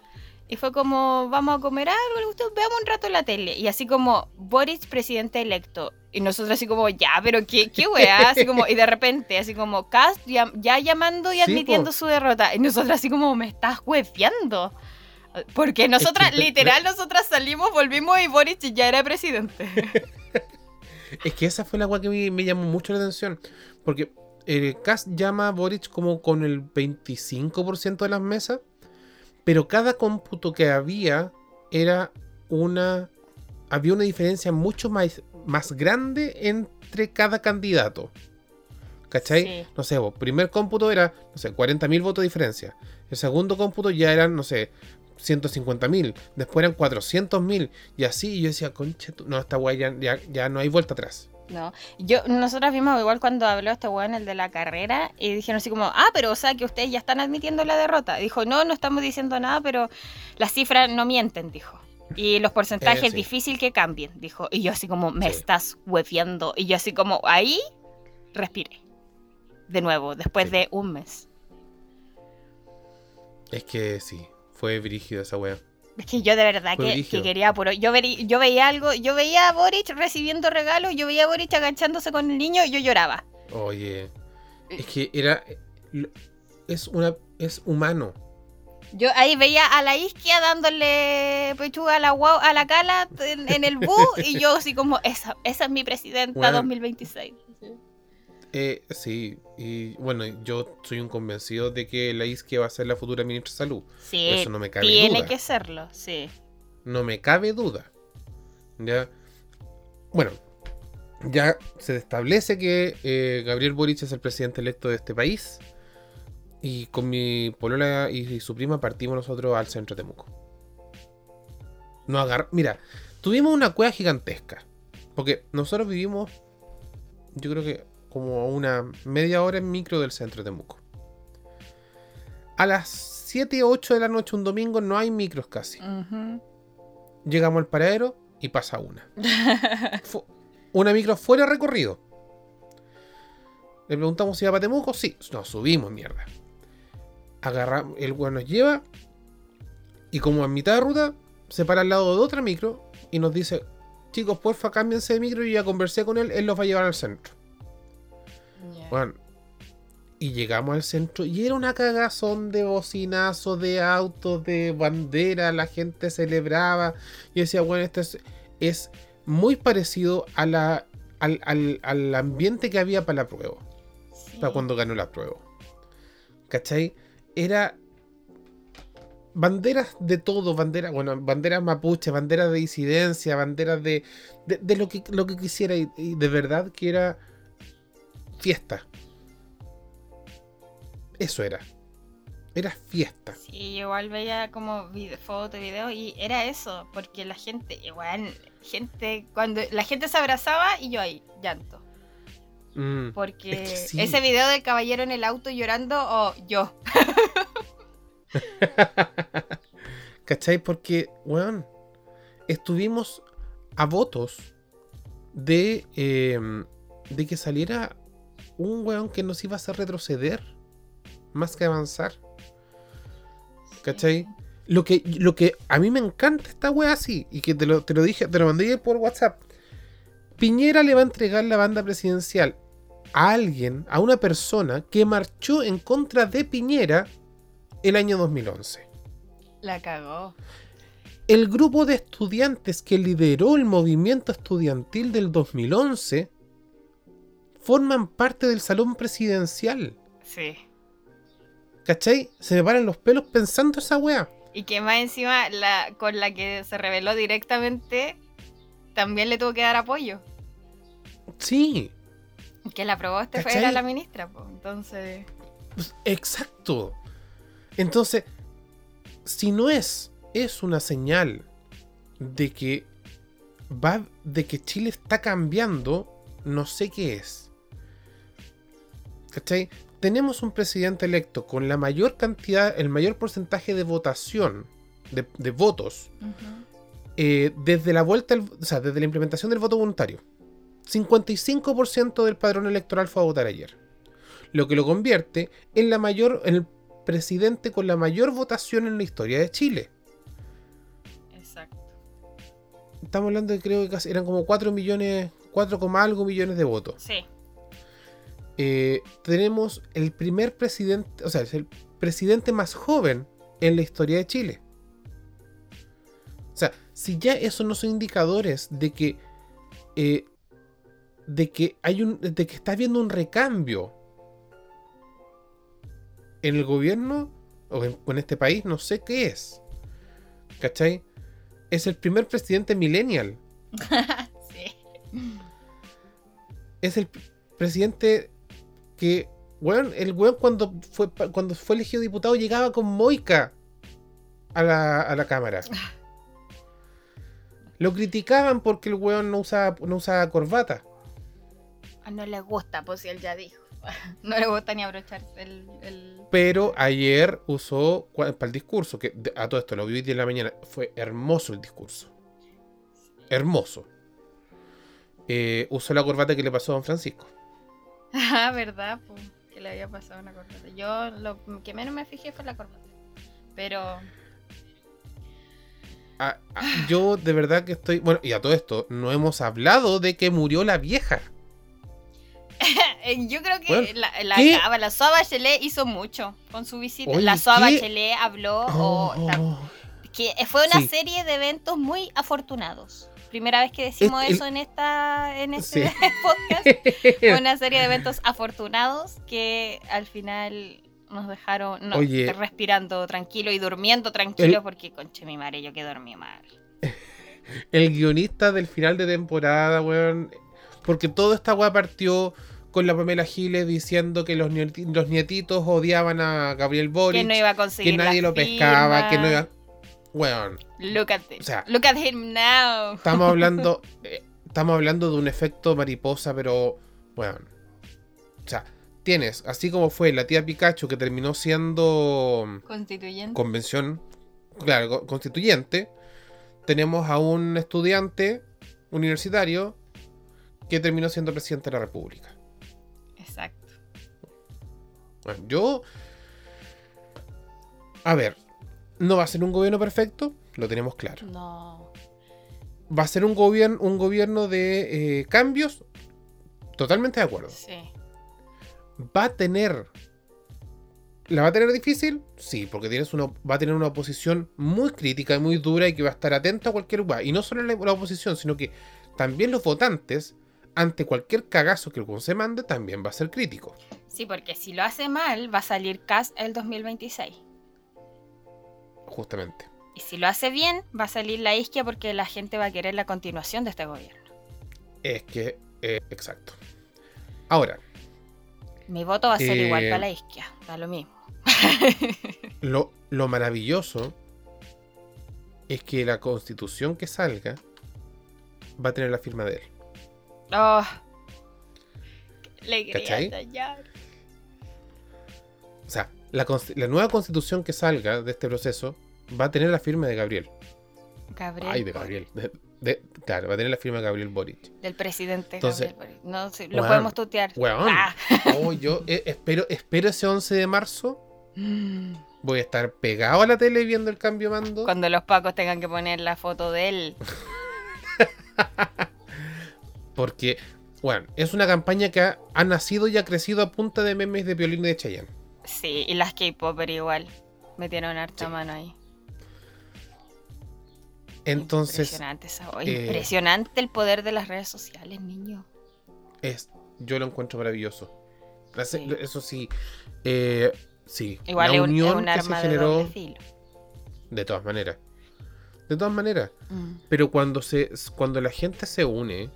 y fue como, vamos a comer algo, veamos un rato la tele. Y así como, Boris presidente electo. Y nosotros así como, ya, pero qué, qué weá, así como, y de repente, así como, Cast ya, ya llamando y admitiendo su derrota. Y nosotros así como, me estás hueveando. Porque nosotras, literal, nosotras salimos, volvimos y Boris ya era presidente. Es que esa fue la weá que me, me llamó mucho la atención. Porque el Cast llama a Boric como con el 25% de las mesas. Pero cada cómputo que había era una. Había una diferencia mucho más, más grande entre cada candidato. ¿Cachai? Sí. No sé, vos, primer cómputo era, no sé, 40.000 votos de diferencia. El segundo cómputo ya eran, no sé, 150.000. Después eran 400.000. Y así, y yo decía, concha, tu- no, esta weá ya, ya, ya no hay vuelta atrás. No, yo, nosotras vimos igual cuando habló este weón, el de la carrera, y dijeron así como, ah, pero o sea que ustedes ya están admitiendo la derrota. Dijo, no, no estamos diciendo nada, pero las cifras no mienten, dijo. Y los porcentajes Eh, sí. difícil que cambien, dijo. Y yo así como, me Sí. estás hueveando. Y yo así como, ahí, respiré. De nuevo, después Sí. de un mes. Es que sí, fue brígido esa weá. Es que yo de verdad que, quería puro. Yo, veri- yo veía algo, yo veía a Boric recibiendo regalos, yo veía a Boric agachándose con el niño y yo lloraba. Oye, es que era. Es una. Es humano. Yo ahí veía a la isquia dándole pechuga a la guau- a la cala en, en el bus y yo así como, esa, esa es mi presidenta Bueno. 2026. Eh, sí, y bueno, yo soy un convencido de que la Isquia va a ser la futura ministra de salud. Sí, Eso no me cabe tiene duda. que serlo, sí. No me cabe duda. Ya. Bueno, ya se establece que eh, Gabriel Boric es el presidente electo de este país. Y con mi polola y, su prima partimos nosotros al centro de Temuco. Nos agar... Mira, tuvimos una cueva gigantesca. Porque nosotros vivimos, yo creo que como a una media hora en micro del centro de Temuco. A las 7 o 8 de la noche un domingo no hay micros casi. Llegamos al paradero y pasa una. Una micro fuera recorrido. Le preguntamos si iba para Temuco. Sí, nos subimos, mierda. agarra, el weón nos lleva y como en mitad de ruta se para al lado de otra micro y nos dice, chicos, porfa, cámbiense de micro y ya conversé con él, él los va a llevar al centro. Bueno, y llegamos al centro y era una cagazón de bocinazos, de autos, de bandera, la gente celebraba. Y decía, bueno, esto es, es muy parecido a la, al, al- al ambiente que había para la prueba, Sí. para cuando ganó la prueba. ¿Cachai? Era banderas de todo, banderas, bueno, banderas mapuche, banderas de disidencia, banderas de, de, de lo, que, lo que quisiera y, y de verdad que era fiesta. Eso era. Era fiesta. Sí, igual veía como fotos, videos y era eso, porque la gente, igual, gente, cuando la gente se abrazaba y yo ahí, llanto. Mm. Porque Es que sí. ese video del caballero en el auto llorando o yo. ¿Cachai? Porque, weón, estuvimos a votos de, eh, de que saliera un weón que nos iba a hacer retroceder más que avanzar. ¿Cachai? Lo que, lo que a mí me encanta esta wea así, y que te lo, te lo dije, te lo mandé por WhatsApp. Piñera le va a entregar la banda presidencial a alguien, a una persona que marchó en contra de Piñera el año 2011. La cagó. El grupo de estudiantes que lideró el movimiento estudiantil del 2011 forman parte del salón presidencial. Sí. ¿Cachai? Se me paran los pelos pensando esa wea. Y que más encima la con la que se reveló directamente también le tuvo que dar apoyo. Sí, Que la aprobó este fue la ministra, pues. Entonces, pues, exacto. Entonces, si no es, es una señal de que va, de que Chile está cambiando, no sé qué es. ¿Cachai? Tenemos un presidente electo con la mayor cantidad, el mayor porcentaje de votación, de, de votos, eh, desde la vuelta, o sea, desde la implementación del voto voluntario. 55% del padrón electoral fue a votar ayer. Lo que lo convierte en la mayor, en el presidente con la mayor votación en la historia de Chile. exacto. Estamos hablando de creo que casi eran como 4 millones, 4, coma algo millones de votos. Sí. Eh, tenemos el primer presidente, o sea, es el presidente más joven en la historia de Chile. O sea, si ya esos no son indicadores de que eh, de que hay un de que está habiendo un recambio en el gobierno o en, o en este país, no sé qué es. ¿Cachai? Es el primer presidente millennial. sí. es el presidente que, weón, el weón cuando fue, cuando fue elegido diputado llegaba con moica a la, a la cámara. Lo criticaban porque el weón no usaba, no usaba corbata. Ah, No le gusta, pues si él ya dijo. No le gusta ni abrocharse el. el... Pero ayer usó para el discurso, que a todo esto lo vi en la mañana, fue hermoso el discurso. Hermoso. Eh, usó la corbata que le pasó a don Francisco. Ah, ¿verdad? Pues, que le había pasado una corbata. Yo lo que menos me fijé fue la corbata. Pero. Ah, ah, yo de verdad que estoy. Bueno, y a todo esto, no hemos hablado de que murió la vieja. eh, Yo creo que Bueno, la, la, la Soa Bachelet hizo mucho con su visita. Oye, la Soa ¿qué? Bachelet habló. Oh, o, ta- que fue una Sí. serie de eventos muy afortunados. Primera vez que decimos eso en esta en este Sí. podcast. Fue una serie de eventos afortunados que al final nos dejaron no, Oye. respirando tranquilo y durmiendo tranquilo El- porque conche mi madre yo que dormí mal. El guionista del final de temporada, weón. Porque toda esta weá partió con la Pamela Giles diciendo que los, nieti- los nietitos odiaban a Gabriel Boric. Que no iba a conseguir que nadie lo pescaba, que no iba. Weón. Look at this. O sea, Look at him now. Estamos hablando. eh, estamos hablando de un efecto mariposa, pero. Bueno. O sea, tienes, así como fue la tía Pikachu que terminó siendo Constituyente. convención, claro, co- constituyente. Tenemos a un estudiante universitario que terminó siendo presidente de la República. Exacto. Bueno, yo. A ver, no va a ser un gobierno perfecto, lo tenemos claro. No. Va a ser un gobierno, un gobierno de eh, cambios, totalmente de acuerdo. Sí. ¿Va a tener... ¿La va a tener difícil? Sí, porque tienes una, va a tener una oposición muy crítica y muy dura y que va a estar atento a cualquier lugar. Y no solo la, la oposición, sino que también los votantes, ante cualquier cagazo que el se mande, también va a ser crítico. Sí, porque si lo hace mal, va a salir CAS el 2026. Justamente. Y si lo hace bien, va a salir la isquia porque la gente va a querer la continuación de este gobierno. Es que, eh, exacto. Ahora, Mi voto va a ser Eh, igual para la isquia, da lo mismo. lo, lo maravilloso es que la constitución que salga va a tener la firma de él. Oh, le quería ¿Cachai? tallar. O sea, la, la nueva constitución que salga de este proceso va a tener la firma de Gabriel. Gabriel. Ay, de Gabriel. De- de- claro, va a tener la firma de Gabriel Boric. Del presidente Entonces, Gabriel Boric. No, sí, lo weón, podemos tutear. weón. Ah. Oh, yo eh, espero, espero ese 11 de marzo. Mm. Voy a estar pegado a la tele viendo el cambio de mando. Cuando los pacos tengan que poner la foto de él. Porque, bueno, es una campaña que ha, ha nacido y ha crecido a punta de memes de violín de Chayanne. Sí, y las K-Popper igual. Metieron harta Sí. mano ahí. Entonces, Impresionante, esa- eh, impresionante el poder de las redes sociales, niño. es, yo lo encuentro maravilloso. Se- Sí. Eso sí, eh, sí. Igual la es un, es unión un que arma se de generó, filo. de todas maneras. De todas maneras. Mm. Pero cuando se cuando la gente se une,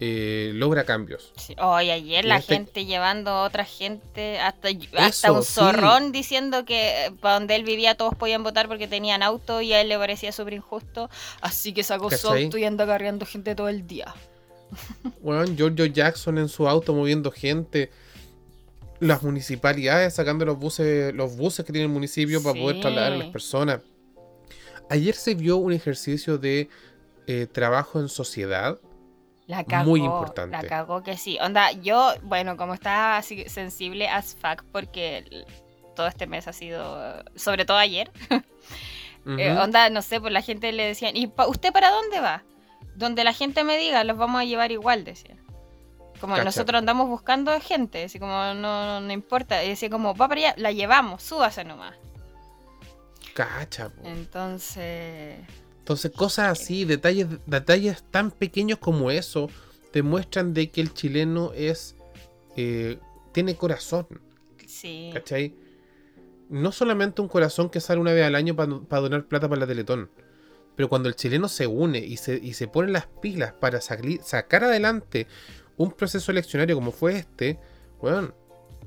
eh, logra cambios. Sí. Hoy ayer Y la este- gente llevando a otra gente hasta, hasta Eso, un sí. zorrón diciendo que para donde él vivía todos podían votar porque tenían auto y a él le parecía súper injusto. Así que sacó su auto y anda cargando gente todo el día. Bueno, Giorgio Jackson en su auto moviendo gente. Las municipalidades sacando los buses, los buses que tiene el municipio para poder trasladar a las personas. Ayer se vio un ejercicio de eh, trabajo en sociedad. La cagó. Muy importante. La cagó que sí. Onda, yo, bueno, como estaba así sensible as fuck porque todo este mes ha sido, sobre todo ayer, eh, onda, no sé, pues la gente le decían, ¿y pa- usted para dónde va? Donde la gente me diga, los vamos a llevar igual, decía. Como Cacha. nosotros andamos buscando gente, así como no, no, no importa. Y decía como, va para allá, la llevamos, súbase nomás. Cacha, po. Entonces, Entonces, cosas así, detalles, detalles tan pequeños como eso, demuestran de que el chileno es. eh, tiene corazón. sí. ¿Cachai? No solamente un corazón que sale una vez al año para donar plata para la Teletón. Pero cuando el chileno se une y se, y se pone las pilas para sacar adelante un proceso eleccionario como fue este, bueno,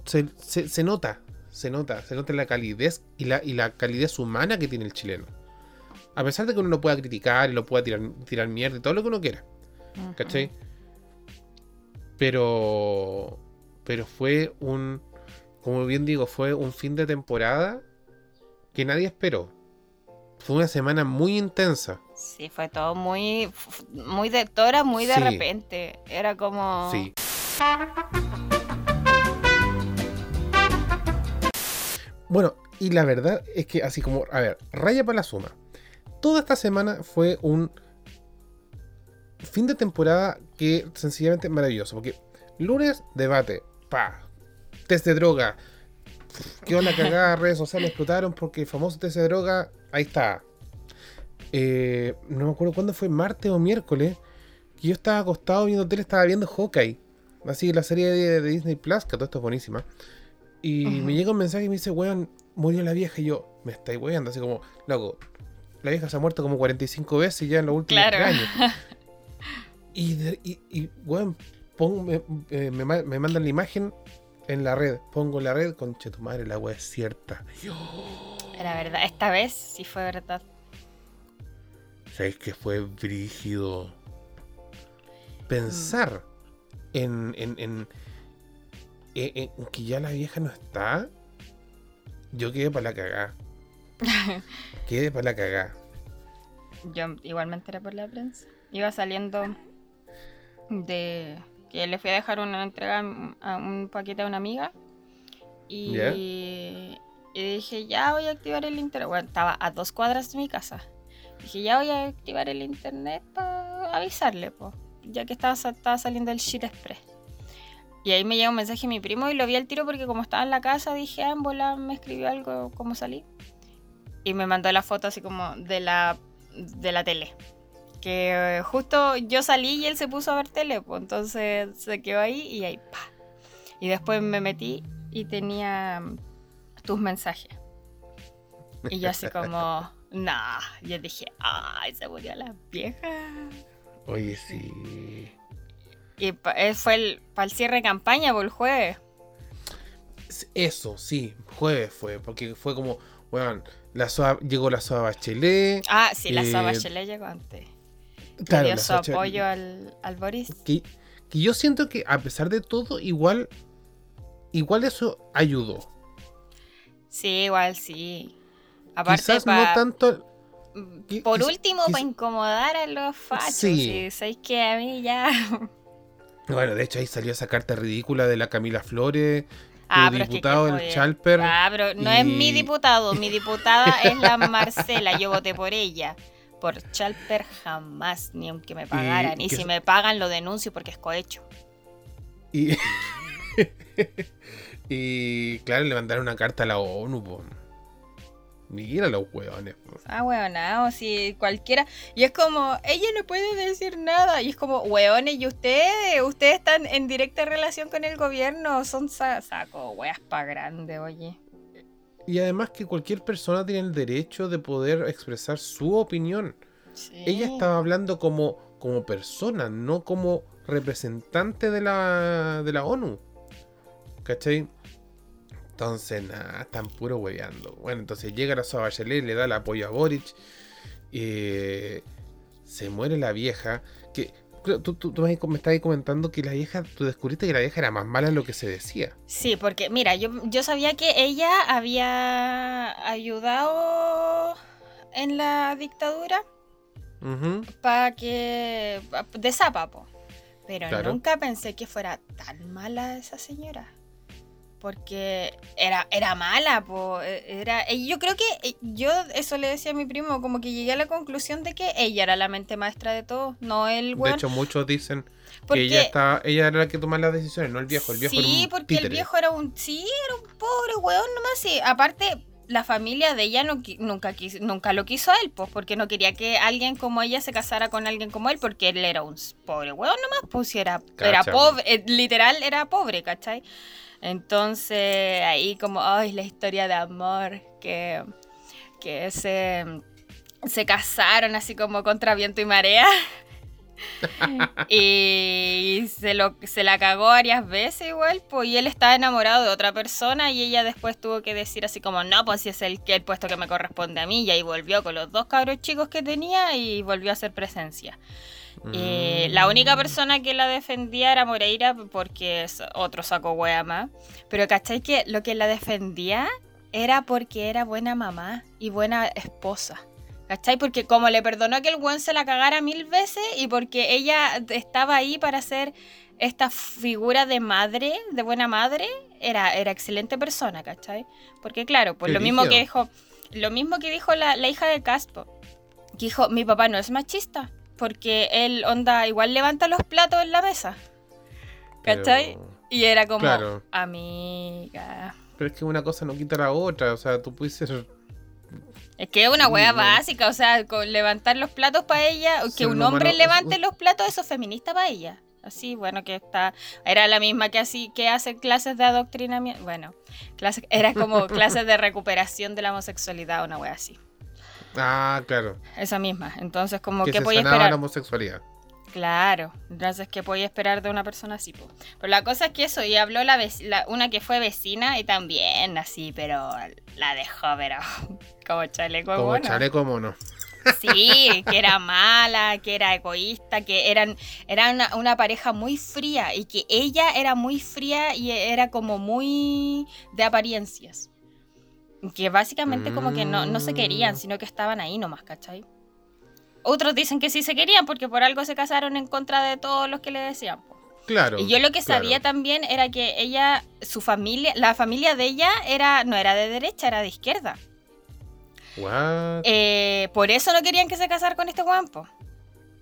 se, se- se nota, se nota, se nota la calidez y la, y la calidez humana que tiene el chileno. A pesar de que uno lo pueda criticar y lo pueda tirar, tirar mierda y todo lo que uno quiera. ¿Cachai? Pero. Pero fue un. Como bien digo, fue un fin de temporada que nadie esperó. Fue una semana muy intensa. Sí, fue todo muy, muy de Tora, muy de Sí. repente. Era como. Sí. Bueno, y la verdad es que así como, a ver, raya para la suma. Toda esta semana fue un fin de temporada que sencillamente maravilloso. Porque lunes, debate, pa, test de droga. ¿Qué onda cagada? Redes sociales explotaron porque el famoso test de droga, ahí está. Eh, no me acuerdo cuándo fue, martes o miércoles, que yo estaba acostado viendo tele, estaba viendo Hawkeye. Así, la serie de, de Disney Plus, que todo esto es buenísima. Y me llega un mensaje y me dice, weón, murió la vieja. Y yo, me estáis weando, así como, loco, la vieja se ha muerto como 45 veces ya en los últimos Claro. años. Y, de- y, y, pon- me, eh, me me mandan la imagen en la red. Pongo la red, conche tu madre, la weá es cierta. Era verdad. Esta vez sí fue verdad. ¿Sabes que fue brígido? Pensar en, en, en, en- en que ya la vieja no está. Yo quedé para la cagá. Quedé para la cagá. Yo igual me enteré por la prensa. Iba saliendo de que le fui a dejar una entrega a un paquete a una amiga. Y, y dije, ya voy a activar el internet. Bueno, estaba a dos cuadras de mi casa. Dije, ya voy a activar el internet para avisarle, pues. Ya que estaba, estaba saliendo el shit express. Y ahí me llega un mensaje de mi primo y lo vi al tiro porque como estaba en la casa dije, ah, en bola me escribió algo, ¿cómo salí? Y me mandó la foto así como de la, de la tele. Que justo yo salí y él se puso a ver tele, pues entonces se quedó ahí y ahí, pa. Y después me metí y tenía mm, tus mensajes. Y yo así como, nah, yo dije, ay, se murió la vieja. Oye, sí. Y eh, fue el, para el cierre de campaña por el jueves. Eso, sí, jueves fue, porque fue como, bueno, la llegó la SOA Bachelet. Ah, sí, la SOA eh, Bachelet llegó antes. Claro, dio su apoyo al, al Boris. Que, que, yo siento que a pesar de todo, igual, igual eso ayudó. Sí, igual sí. Aparte Quizás no tanto mm, por último, para incomodar a los fachos. Sí. ¿Sabéis que a mí ya. Bueno, de hecho ahí salió esa carta ridícula de la Camila Flores, ah, diputado del Chalper. Ah, pero no es mi diputado, mi diputada es la Marcela, yo voté por ella. Por Chalper jamás, ni aunque me pagaran. Y, si me pagan lo denuncio porque es cohecho. Y, y claro, le mandaron una carta a la ONU. Po. Mira los hueones. Ah, hueonado, si cualquiera. Y es como, ella no puede decir nada. Y es como, hueones, ¿y ustedes? Ustedes están en directa relación con el gobierno. Son saco, hueas pa' grande, oye. Y además que cualquier persona tiene el derecho de poder expresar su opinión. Ella estaba hablando como, como persona, no como representante de la, de la ONU. ¿Cachai? Entonces, nada, están puro hueveando. Bueno, entonces llega la Soa Bachelet, le da el apoyo a Boric. Eh, se muere la vieja. Que tú, tú, me estabas comentando que la vieja, tú descubriste que la vieja era más mala de lo que se decía. Sí, porque mira, yo, yo sabía que ella había ayudado en la dictadura para que. de Zapapo. Pero nunca pensé que fuera tan mala esa señora porque era, era mala, po. E, era, yo creo que eh, yo eso le decía a mi primo, como que llegué a la conclusión de que ella era la mente maestra de todo, no el güey. De hecho, muchos dicen que ella está, ella era la que tomaba las decisiones, no el viejo. El viejo sí, porque el viejo era un, sí, era un pobre weón nomás. Sí. Aparte, la familia de ella no, nunca, nunca lo quiso a él, pues, porque no quería que alguien como ella se casara con alguien como él, porque él era un pobre weón nomás, pues, si era, era pobre, eh, literal era pobre, ¿cachai? Entonces ahí como, ay, la historia de amor, que, que se, se casaron así como contra viento y marea. y se, lo, se la cagó varias veces igual, pues, y él estaba enamorado de otra persona y ella después tuvo que decir así como, no, pues si es el, el puesto que me corresponde a mí, y ahí volvió con los dos cabros chicos que tenía y volvió a hacer presencia. Eh, la única mm. persona que la defendía era Moreira porque es otro saco wea más. Pero ¿cachai? Que lo que la defendía era porque era buena mamá y buena esposa. ¿Cachai? Porque como le perdonó que el buen se la cagara mil veces y porque ella estaba ahí para ser esta figura de madre, de buena madre, era, era excelente persona, ¿cachai? Porque claro, pues lo mismo que dijo, lo mismo que dijo la, la hija de Caspo, que dijo, mi papá no es machista, porque él, onda, igual levanta los platos en la mesa. ¿Cachai? Y era como, amiga. Pero es que una cosa no quita la otra, o sea, tú puedes ser... Es que es una wea básica, o sea, con levantar los platos para ella, que un hombre levante los platos, eso es feminista para ella. Así, bueno, que está, era la misma que así, que hace clases de adoctrinamiento, bueno, clases, era como clases de recuperación de la homosexualidad, una wea así. Ah, claro. Esa misma. Entonces, como que, podía esperar. la homosexualidad. Claro, entonces, ¿qué podía esperar de una persona así? Pero la cosa es que eso, y habló la, una que fue vecina y también así, pero la dejó, pero como chaleco como mono. chaleco mono. Sí, que era mala, que era egoísta, que eran, era una, una, pareja muy fría y que ella era muy fría y era como muy de apariencias. Que básicamente como que no, no se querían, mm. sino que estaban ahí nomás, ¿cachai? Otros dicen que sí se querían porque por algo se casaron en contra de todos los que le decían. Claro. Y yo lo que claro. sabía también era que ella, su familia, la familia de ella era, no era de derecha, era de izquierda. What? Eh, por eso no querían que se casara con este guampo.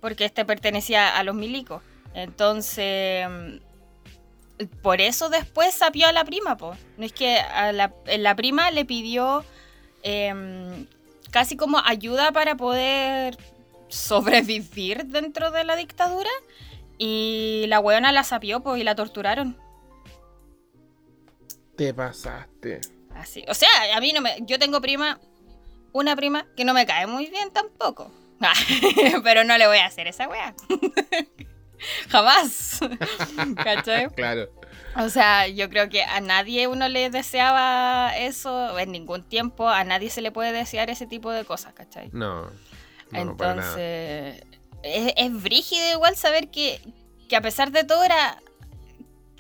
Porque este pertenecía a los milicos. Entonces, por eso después sapió a la prima, po. No es que a la, la prima le pidió em, casi como ayuda para poder sobrevivir dentro de la dictadura. Y la weona la sapió, pues, y la torturaron. Te pasaste. Así. O sea, a mí no me. Yo tengo prima. Una prima que no me cae muy bien tampoco. Pero no le voy a hacer esa wea. Jamás. ¿Cachai? Claro. O sea, yo creo que a nadie uno le deseaba eso en ningún tiempo. A nadie se le puede desear ese tipo de cosas, ¿cachai? No. no, para nada. Entonces, es, es brígido igual saber que, que a pesar de todo era,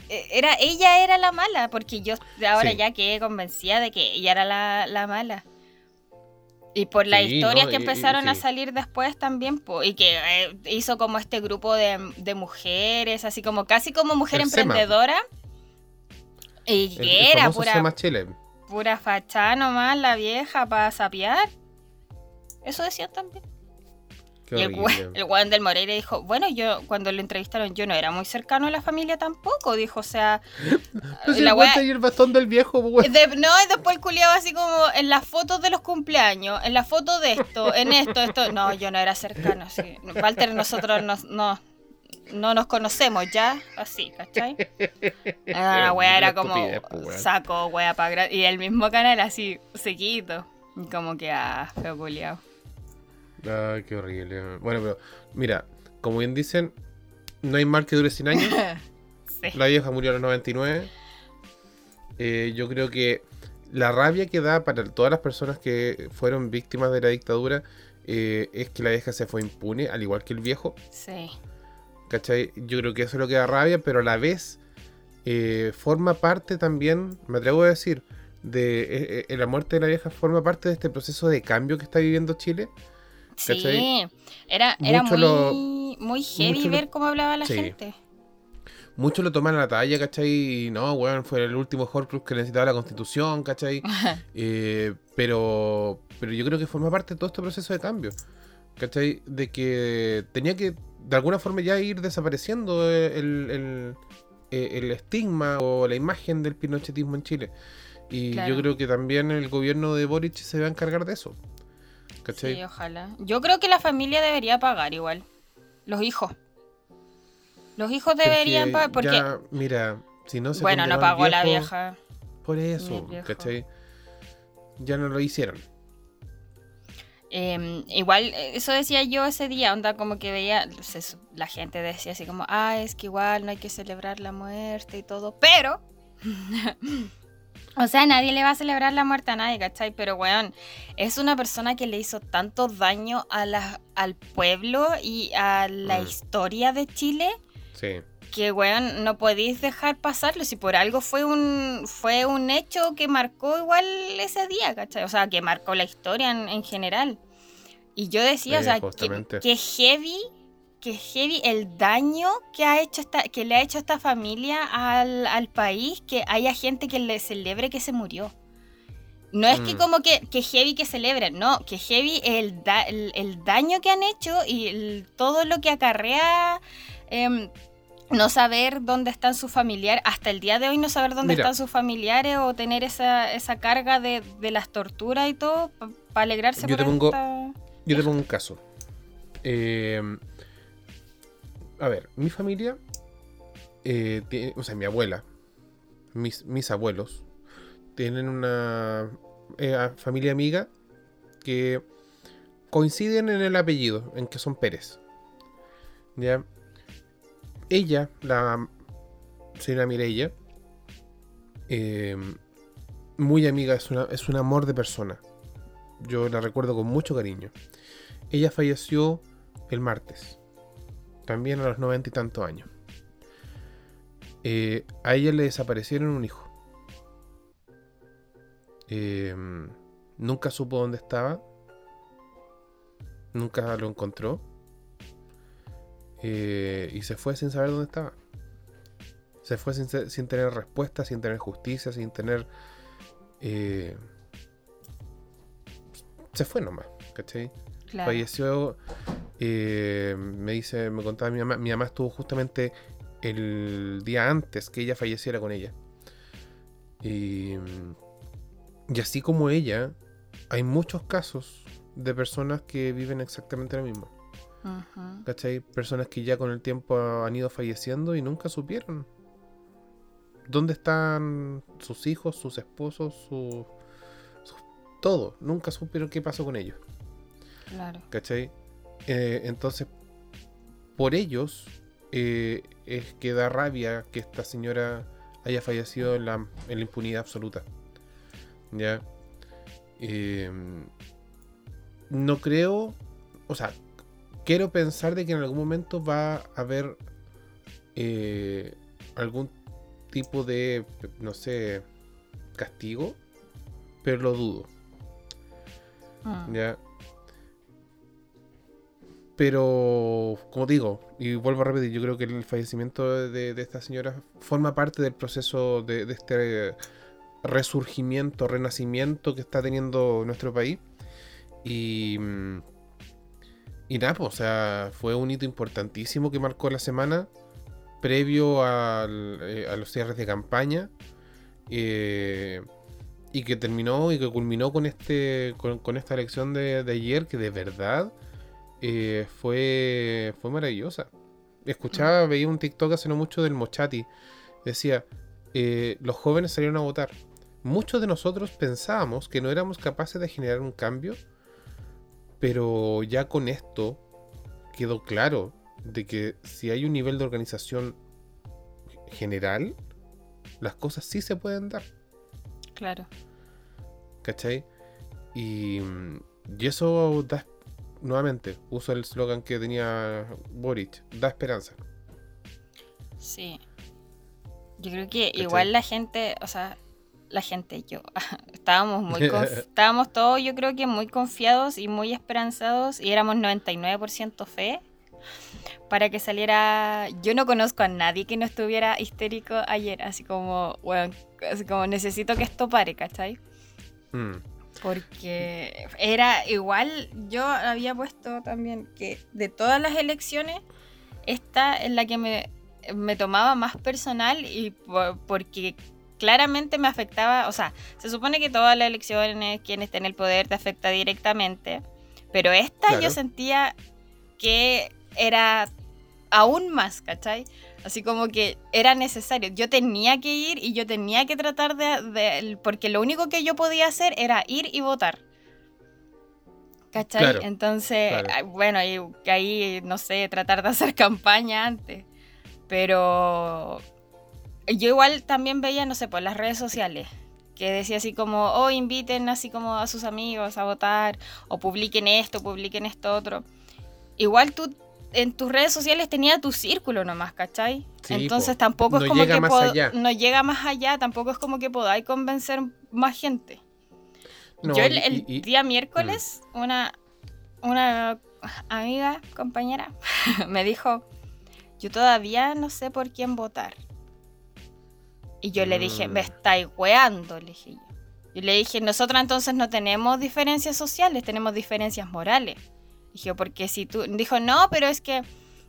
era ella era la mala, porque yo ahora Sí. ya quedé convencida de que ella era la, la mala. Y por las Sí, historias no, que y- y- empezaron a salir después también, po, y que eh, hizo como este grupo de, de mujeres, así como casi como mujer El SEMA. emprendedora. Y El- que era pura, Sema Chile. pura fachada nomás, la vieja, para sapear. Eso decían también. Qué Y el, el del Moreira dijo, bueno, yo cuando lo entrevistaron, yo no era muy cercano a la familia tampoco, dijo, o sea, si la y el bastón del viejo, pues, de- no, y después el culiado así como en las fotos de los cumpleaños, en las fotos de esto, en esto, esto, no, yo no era cercano, sí. Walter, nosotros nos- no, no nos conocemos ya, así, ¿cachai? Ah, la wea era como pues, saco, wea, para y el mismo canal así, sequito, y como que, ah, feo culiado. Ay, qué horrible. Bueno, pero mira, como bien dicen, no hay mal que dure 100 años. Sí. La vieja murió a los 99. Eh, yo creo que la rabia que da para todas las personas que fueron víctimas de la dictadura eh, es que la vieja se fue impune, al igual que el viejo. Sí. ¿Cachai? Yo creo que eso es lo que da rabia, pero a la vez eh, forma parte también, me atrevo a decir, de eh, la muerte de la vieja forma parte de este proceso de cambio que está viviendo Chile. Sí, ¿Cachai? era, era Mucho muy, lo- muy heavy mucho ver cómo hablaba la Sí. gente. Muchos lo toman a la talla, ¿cachai? Y no, weón, fue el último Horcrux que necesitaba la constitución, ¿cachai? Eh, pero, pero yo creo que forma parte de todo este proceso de cambio. ¿Cachai? De que tenía que de alguna forma ya ir desapareciendo el, el- el- el estigma o la imagen del pinochetismo en Chile. Y Claro. yo creo que también el gobierno de Boric se va a encargar de eso. ¿Cachai? Sí, ojalá. Yo creo que la familia debería pagar igual. Los hijos. Los hijos deberían pagar porque... ya, mira, si no se bueno, no pagó la vieja. Por eso. ¿cachai? Ya no lo hicieron. Eh, igual, eso decía yo ese día, onda como que veía, la gente decía así como, ah, es que igual no hay que celebrar la muerte y todo, pero, o sea, nadie le va a celebrar la muerte a nadie, ¿cachai? Pero, weón, es una persona que le hizo tanto daño a la, al pueblo y a la Mm. historia de Chile Sí. que, weón, no podéis dejar pasarlo. Si por algo fue un, fue un hecho que marcó igual ese día, ¿cachai? O sea, que marcó la historia en, en general. Y yo decía, o sea, que heavy, que heavy el daño que ha hecho esta, que le ha hecho esta familia al, al país, que haya gente que le celebre que se murió. No es que Mm. como que, que heavy que celebren, no, que heavy el, da- el, el daño que han hecho y el- todo lo que acarrea em, no saber dónde están sus familiares, hasta el día de hoy no saber dónde Mira. están sus familiares o tener esa, esa carga de, de las torturas y todo para alegrarse Yo por te pongo- esta- Yo te pongo un caso. Eh, a ver, mi familia, eh, o sea, mi abuela, mis, mis abuelos, tienen una eh, familia amiga que coinciden en el apellido, en que son Pérez. ¿Ya? Ella, la señora Mireia, eh, muy amiga, es, una, es un amor de persona. Yo la recuerdo con mucho cariño. Ella falleció el martes, también a los noventa y tantos años. Eh, a ella le desaparecieron un hijo. Eh, nunca supo dónde estaba. Nunca lo encontró. Eh, y se fue sin saber dónde estaba. Se fue sin, sin tener respuesta, sin tener justicia, sin tener... Eh, se fue nomás, ¿cachai? Falleció, eh, me dice, me contaba mi mamá, mi mamá estuvo justamente el día antes que ella falleciera con ella. Y, y así como ella, hay muchos casos de personas que viven exactamente lo mismo. ¿Cachai? Personas que ya con el tiempo han ido falleciendo y nunca supieron dónde están sus hijos, sus esposos, su, todo. Nunca supieron qué pasó con ellos. Claro. ¿Cachai? Eh, entonces, por ellos eh, es que da rabia que esta señora haya fallecido en la, en la impunidad absoluta. ¿Ya? Eh, no creo, o sea, quiero pensar de que en algún momento va a haber eh, algún tipo de, no sé, castigo, pero lo dudo. Ah. Ya. Pero, como digo, y vuelvo a repetir, yo creo que el fallecimiento de, esta señora forma parte del proceso de, de este resurgimiento, renacimiento que está teniendo nuestro país. Y, y nada, pues, o sea, fue un hito importantísimo que marcó la semana previo eh, a los cierres de campaña. Eh, y que terminó y que culminó con este con, esta elección de, ayer que de verdad eh, fue fue maravillosa escuchaba mm. veía un TikTok hace no mucho del Mochati decía los jóvenes salieron a votar muchos de nosotros pensábamos que no éramos capaces de generar un cambio pero ya con esto quedó claro de que si hay un nivel de organización general, las cosas sí se pueden dar. Claro. ¿Cachai? Y, y eso da, nuevamente, uso el slogan que tenía Boric, da esperanza. Sí. Yo creo que igual la gente, o sea, la gente, yo, estábamos muy estábamos todos, yo creo que muy confiados y muy esperanzados y éramos 99% fe para que saliera. Yo no conozco a nadie que no estuviera histérico ayer, así como, bueno, así como necesito que esto pare, ¿cachai? Mm. Porque era igual, yo había puesto también que de todas las elecciones, esta es la que me, me tomaba más personal y porque claramente me afectaba, o sea, se supone que todas las elecciones, quien esté en el poder, te afecta directamente, pero esta yo sentía que era aún más, ¿cachai? Así como que era necesario. Yo tenía que ir y yo tenía que tratar de... porque lo único que yo podía hacer era ir y votar. ¿Cachai? Entonces, bueno, y ahí, no sé, tratar de hacer campaña antes. Pero yo igual también veía, no sé, por las redes sociales, que decía así como, oh, inviten así como a sus amigos a votar, o publiquen esto, publiquen esto otro. Igual tú en tus redes sociales tenías tu círculo nomás, ¿cachai? Entonces tampoco es como que no llega más allá, tampoco es como que podáis convencer más gente. yo el, día miércoles, mm. una, una amiga, compañera, me dijo, yo todavía no sé por quién votar. Y yo le dije, me mm. estáis weando, le dije yo. Y le dije, nosotros entonces no tenemos diferencias sociales, tenemos diferencias morales. Dije, porque si tú... Dijo, no, pero es que...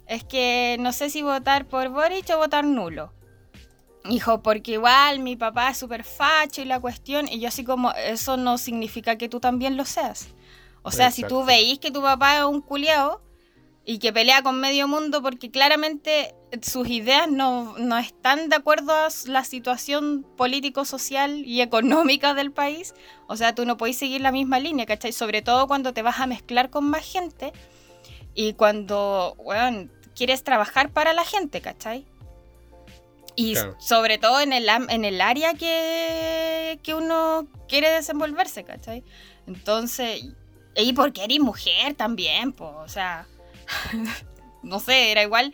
Es que no sé si votar por Boric o votar nulo. Dijo, porque igual mi papá es súper facho y la cuestión, y yo así como, eso no significa que tú también lo seas. O sea, si tú veís que tu papá es un culiao, y que pelea con medio mundo porque claramente sus ideas no, están de acuerdo a la situación político, social y económica del país. O sea, tú no puedes seguir la misma línea, ¿cachai? Sobre todo cuando te vas a mezclar con más gente y cuando, bueno, quieres trabajar para la gente, ¿cachai? Y sobre todo en el, en el área que, que uno quiere desenvolverse, ¿cachai? Entonces, y porque eres mujer también, pues, o sea no sé, era igual,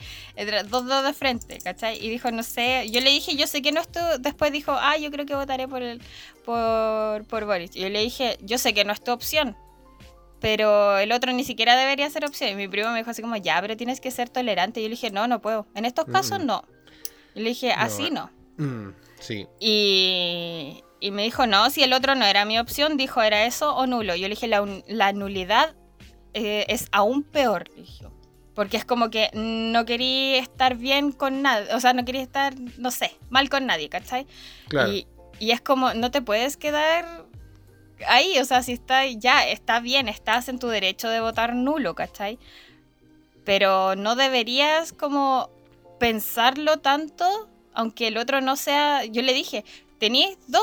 dos dos de frente, ¿cachai? Y dijo, no sé, yo le dije, yo sé que no estoy, después dijo, ah, yo creo que votaré por el, por, por Boris. Y yo le dije, yo sé que no es tu opción, pero el otro ni siquiera debería ser opción. Y mi primo me dijo así como, ya, pero tienes que ser tolerante. Y yo le dije, no, no puedo. En estos casos, no. Y le dije, así no. Mm, sí. Y, y me dijo, no, si el otro no era mi opción, dijo, era eso o nulo. Yo le dije, la, la nulidad eh, es aún peor, le dije. Porque es como que no quería estar bien con nadie, o sea, no quería estar, no sé, mal con nadie, ¿cachai? Claro. Y, y es como, no te puedes quedar ahí, o sea, si está ya, está bien, estás en tu derecho de votar nulo, ¿cachai? Pero no deberías como pensarlo tanto, aunque el otro no sea, yo le dije, tenéis dos,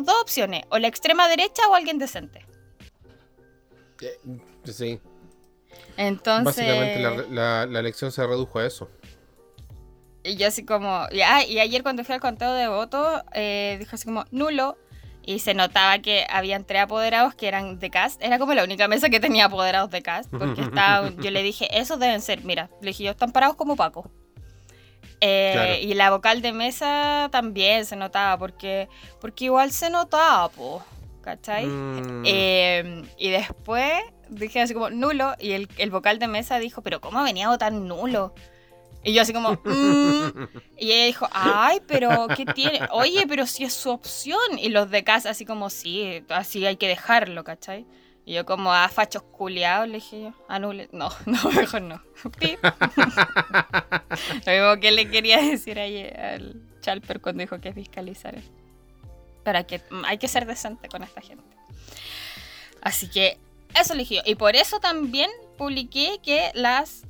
dos opciones, o la extrema derecha o alguien decente. Eh, sí. Entonces, Básicamente la, la, la elección se redujo a eso. Y yo así como, y, ah, y ayer cuando fui al conteo de votos, eh, dijo así como nulo. Y se notaba que habían tres apoderados que eran de cast. Era como la única mesa que tenía apoderados de cast. Porque estaba, yo le dije, esos deben ser, mira, le dije, yo están parados como Paco. Eh, Claro. Y la vocal de mesa también se notaba, porque, porque igual se notaba, po, ¿cachai? Mm, Eh, y después dije así como nulo y el, el vocal de mesa dijo, pero ¿cómo venía a votar nulo? Y yo así como, "Mm". y ella dijo, ay, pero ¿qué tiene? Oye, pero si es su opción. Y los de casa así como, sí, así hay que dejarlo, ¿cachai? Y yo como, ah, fachos culiados, le dije yo, anule. No, no, mejor no. Pip. Lo mismo que le quería decir ayer al Chalper cuando dijo que es que mm, hay que ser decente con esta gente. Así que eso yo. Y por eso también publiqué que las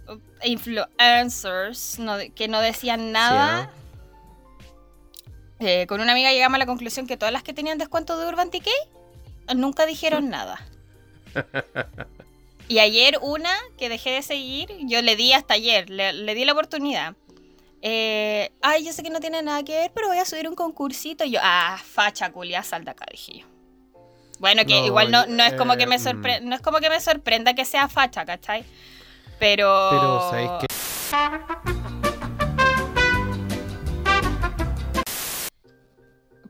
influencers no que no decían nada. eh, con una amiga llegamos a la conclusión que todas las que tenían descuento de Urban Decay nunca dijeron nada. Y ayer una que dejé de seguir, yo le di hasta ayer, le, le di la oportunidad. Eh, Ay, yo sé que no tiene nada que ver, pero voy a subir un concursito. Y yo, ah, facha culia, sal de acá, dije yo. Bueno, que No, igual no, no es como que me eh, sorpre- no es como que me sorprenda que sea facha, ¿cachai? Pero. Pero, ¿sabéis qué?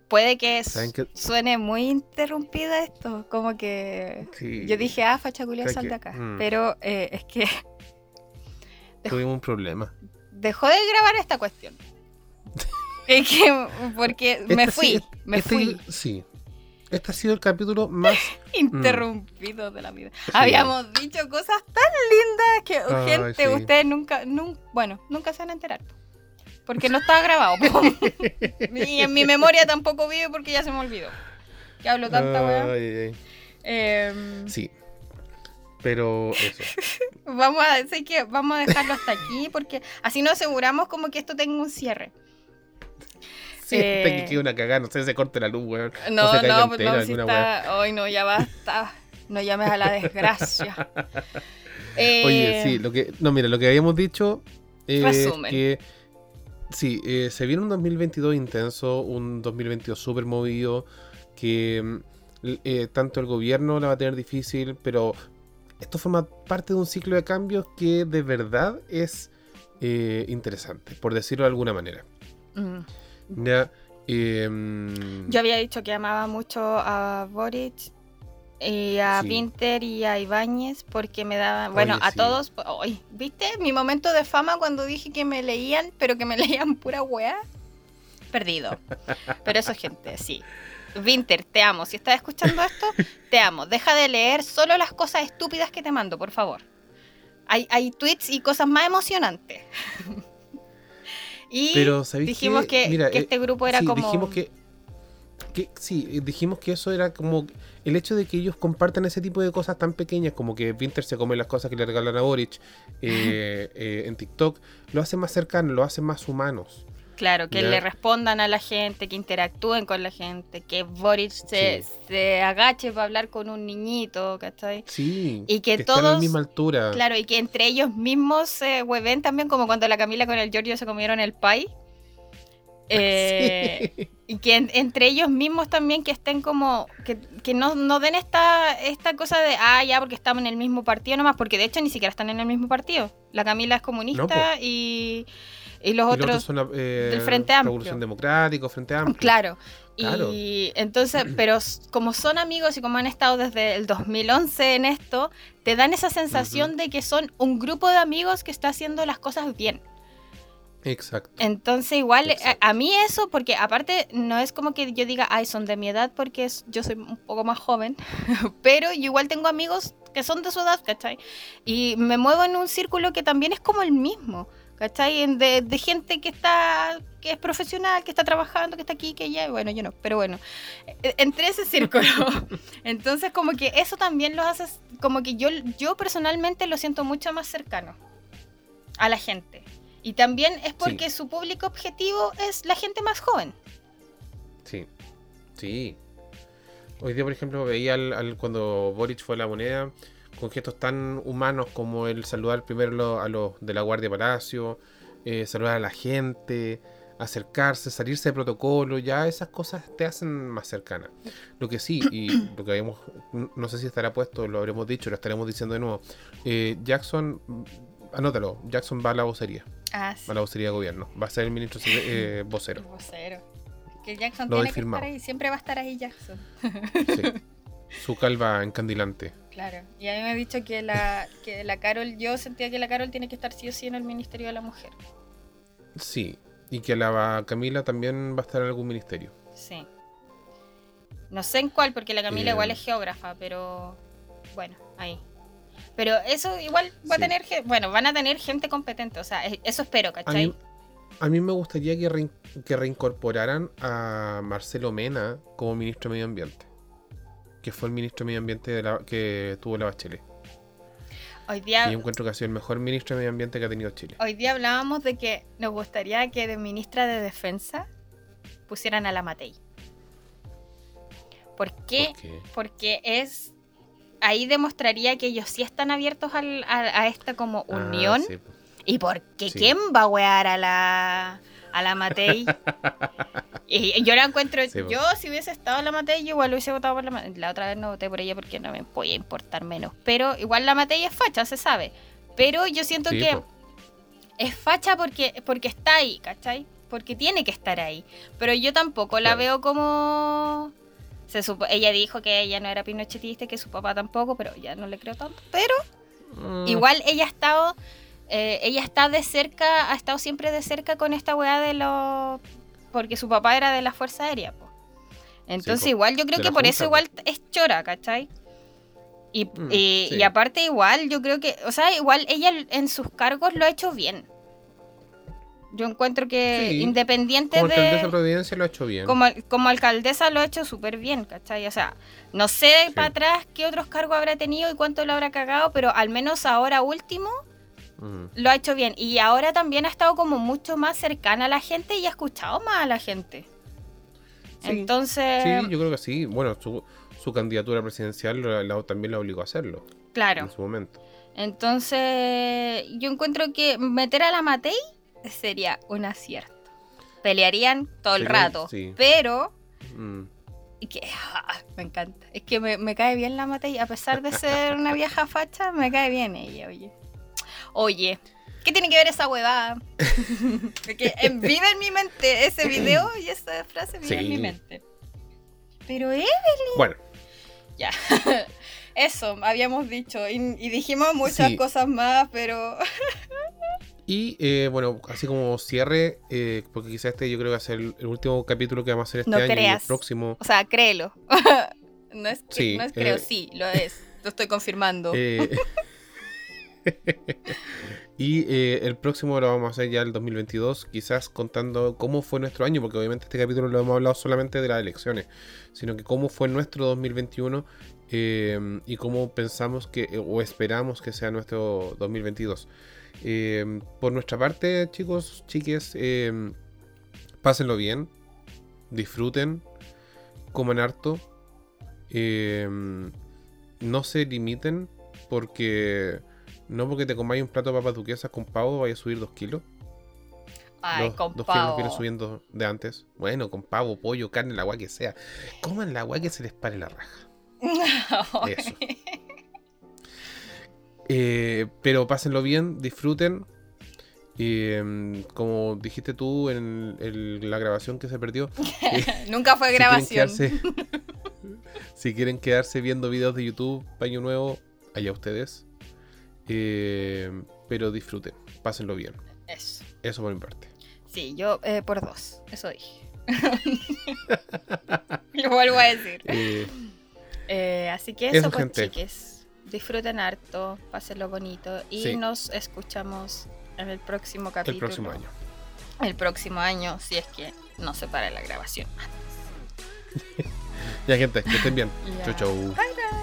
Puede que suene muy interrumpido esto. Como que. Sí, Yo dije, ah, facha culia, ¿Sabes sal de acá. Mm. Pero eh, es que Tuvimos un problema. Dejó de grabar esta cuestión. es que, porque me Este fui, sí, me este- fui Sí. Este ha sido el capítulo más. interrumpido de la vida. Sí. Habíamos dicho cosas tan lindas que, Ay, gente, sí. ustedes nunca, nun- bueno, nunca se van a enterar. Porque no estaba grabado. y en mi memoria tampoco vive porque ya se me olvidó. Que hablo tanta weá. Em, Sí. Pero eso. Vamos a decir que vamos a dejarlo hasta aquí porque así nos aseguramos como que esto tenga un cierre. Sí, Eh, hasta que quede una cagada, no sé, se corte la luz, weón. No, se no, pues no, si está. Hoy no, ya basta. No llames a la desgracia. Eh, Oye, sí, lo que. No, mira, lo que habíamos dicho. Es Resumen. que. Sí, eh, se viene un 2022 intenso, un 2022 súper movido, que mm, eh, tanto el gobierno la va a tener difícil, pero esto forma parte de un ciclo de cambios que de verdad es eh, interesante, por decirlo de alguna manera. mm. Ya, eh, mm, Yo había dicho que amaba mucho a Boric y a Sí. Pinter y a Ibáñez porque me daban, bueno, Oye, a sí. todos, oye, ¿viste? Mi momento de fama cuando dije que me leían, pero que me leían pura weá. Perdido. Pero eso, gente, sí. Vinter, te amo. Si estás escuchando esto, te amo. Deja de leer solo las cosas estúpidas que te mando, por favor. Hay, hay tweets y cosas más emocionantes. y Pero, ¿sabéis dijimos que, Mira, que eh, este grupo era sí, como... Dijimos que, que- sí, eh, dijimos que eso era como el hecho de que ellos compartan ese tipo de cosas tan pequeñas como que Winter se come las cosas que le regalan a Boric eh, eh, en TikTok, lo hace más cercano, lo hace más humanos. Claro, que Ya. le respondan a la gente, que interactúen con la gente, que Boric se, Sí. se agache para hablar con un niñito, ¿cachai? Sí, Y que estén a la todos- misma altura. Claro, y que entre ellos mismos se hueven también, como cuando la Camila con el Giorgio se comieron el pie. Eh, Sí. Y que en- entre ellos mismos también que estén como, que, que no, no den esta, esta cosa de, ah, ya, porque estamos en el mismo partido nomás, porque de hecho ni siquiera están en el mismo partido. La Camila es comunista No, y, y los Y otros... otros son eh, del Frente Amplio. Revolución Democrática, Frente Amplio. Claro. Claro. Y entonces, pero como son amigos y como han estado desde el 2011 en esto, te dan esa sensación de que son un grupo de amigos que está haciendo las cosas bien. Exacto. Entonces, igual, a, Exacto. a mí eso, porque aparte no es como que yo diga, ay, son de mi edad, porque es- yo soy un poco más joven, pero yo igual tengo amigos que son de su edad, ¿cachai? Y me muevo en un círculo que también es como el mismo, ¿cachai? De, de gente que está, que es profesional, que está trabajando, que está aquí, que allá, bueno, yo no, pero bueno, e- entre ese círculo. Entonces, como que eso también lo hace, como que yo, yo personalmente lo siento mucho más cercano a la gente. Y también es porque su público objetivo es la gente más joven. Sí. Sí. Hoy día, por ejemplo, veía al, al- cuando Boric fue a la moneda con gestos tan humanos como el saludar primero a los de la Guardia Palacio, eh, saludar a la gente, acercarse, salirse de protocolo, ya esas cosas te hacen más cercana. Lo que sí, y lo que habíamos, no sé si estará puesto, lo habremos dicho, lo estaremos diciendo de nuevo, eh, Jackson, mm, anótalo, Jackson va a la vocería, Ah, va a la vocería de gobierno, va a ser el ministro eh, vocero. El vocero. Que Jackson Lo tiene que estar ahí, siempre va a estar ahí Jackson. Sí. Su calva encandilante. Claro. Y a mí me ha dicho que la, que la Carol, yo sentía que la Carol tiene que estar sí o sí en el Ministerio de la Mujer. Sí. Y que la Camila también va a estar en algún ministerio. Sí. No sé en cuál, porque la Camila Eh. igual es geógrafa, pero bueno, ahí. Pero eso igual va a tener, bueno, van a tener gente competente, o sea, eso espero, A ¿cachai? mí, a mí me gustaría que, rein- que reincorporaran a Marcelo Mena como ministro de Medio Ambiente. Que fue el ministro de Medio Ambiente de la- que tuvo la Bachelet. Hoy Y día, yo encuentro que ha sido el mejor ministro de Medio Ambiente que ha tenido Chile. hoy día hablábamos de que nos gustaría que de ministra de Defensa pusieran a la Matei. ¿Por qué? ¿Por qué? Porque es ahí demostraría que ellos sí están abiertos al- a, a esta como Ah, unión. sí. ¿Y por qué Sí. quién va a wear a la, a la Matei? y yo la encuentro, Sí, yo si hubiese estado en la Matei, igual hubiese votado por la Matei. La otra vez no voté por ella porque no me podía importar menos. Pero igual la Matei es facha, se sabe. Pero yo siento Sí, que po. es facha porque, porque está ahí, ¿cachai? Porque tiene que estar ahí. Pero yo tampoco la Claro. veo como... Se supo- ella dijo que ella no era pinochetista que su papá tampoco, pero ya no le creo tanto. Pero Mm, Igual ella ha estado, eh, ella está de cerca, ha estado siempre de cerca con esta weá de los... Porque su papá era de la Fuerza Aérea, po. Entonces igual yo creo de que por Junta, eso igual es chora, ¿cachai? Y, Mm, y- sí. y aparte igual yo creo que, o sea, igual ella en sus cargos lo ha hecho bien. Yo encuentro que Sí, independiente Como alcaldesa de de... Providencia lo ha hecho bien. Como, como alcaldesa lo ha hecho súper bien, ¿cachai? O sea, no sé para atrás qué otros cargos habrá tenido y cuánto lo habrá cagado, pero al menos ahora último Mm. lo ha hecho bien. Y ahora también ha estado como mucho más cercana a la gente y ha escuchado más a la gente. Sí. Entonces, Sí, yo creo que sí. Bueno, su, su candidatura presidencial la- la- también la obligó a hacerlo claro. en su momento. Entonces, yo encuentro que meter a la Matei sería un acierto. Pelearían todo el Sería- rato, sí. pero Mm. y que ah, me encanta. Es que me, me cae bien la Matei, a pesar de ser una vieja facha, me cae bien ella, oye. Oye, ¿qué tiene que ver esa huevada? Porque eh, vive en mi mente ese video y esa frase vive en Sí. mi mente. Pero eh, Bueno, ya. Eso, habíamos dicho. Y, y dijimos muchas Sí. cosas más, pero. y eh, bueno, así como cierre, eh, porque quizás este yo creo que va a ser el, el último capítulo que vamos a hacer este No año y el creas. próximo. O sea, créelo. no es, que- Sí, no es creo, eh, sí, lo es. Lo estoy confirmando. Eh, y eh, el próximo lo vamos a hacer ya el 2022, quizás contando cómo fue nuestro año, porque obviamente este capítulo lo hemos hablado solamente de las elecciones, sino que cómo fue nuestro 2021 eh, y cómo pensamos que o esperamos que sea nuestro 2022. Eh, por nuestra parte, chicos, chiques, eh, pásenlo bien, disfruten, coman harto, eh, no se limiten porque no porque te comáis un plato de papas duquesas con pavo vaya a subir dos kilos. Ay, dos, con dos kilos pavo. vienen subiendo de antes. Bueno, con pavo, pollo, carne, la agua que sea. Coman la agua que se les pare la raja. Eso. Eh, pero pásenlo bien, disfruten. Eh, como dijiste tú en, la grabación que se perdió, eh, Nunca fue si quieren grabación. quedarse- si quieren quedarse viendo videos de YouTube, Paño Nuevo, allá ustedes. Eh, pero disfruten, pásenlo bien. Eso. Eso por mi parte. Sí, yo eh, por dos, eso dije. Lo vuelvo a decir. Eh, así que Eso, eso, pues, gente. chiques. Disfruten harto, pásenlo bonito y Sí. nos escuchamos en el próximo el capítulo. próximo año. El próximo año, si es que no se para la grabación. Ya, gente, que estén bien. Chau, chau. Bye.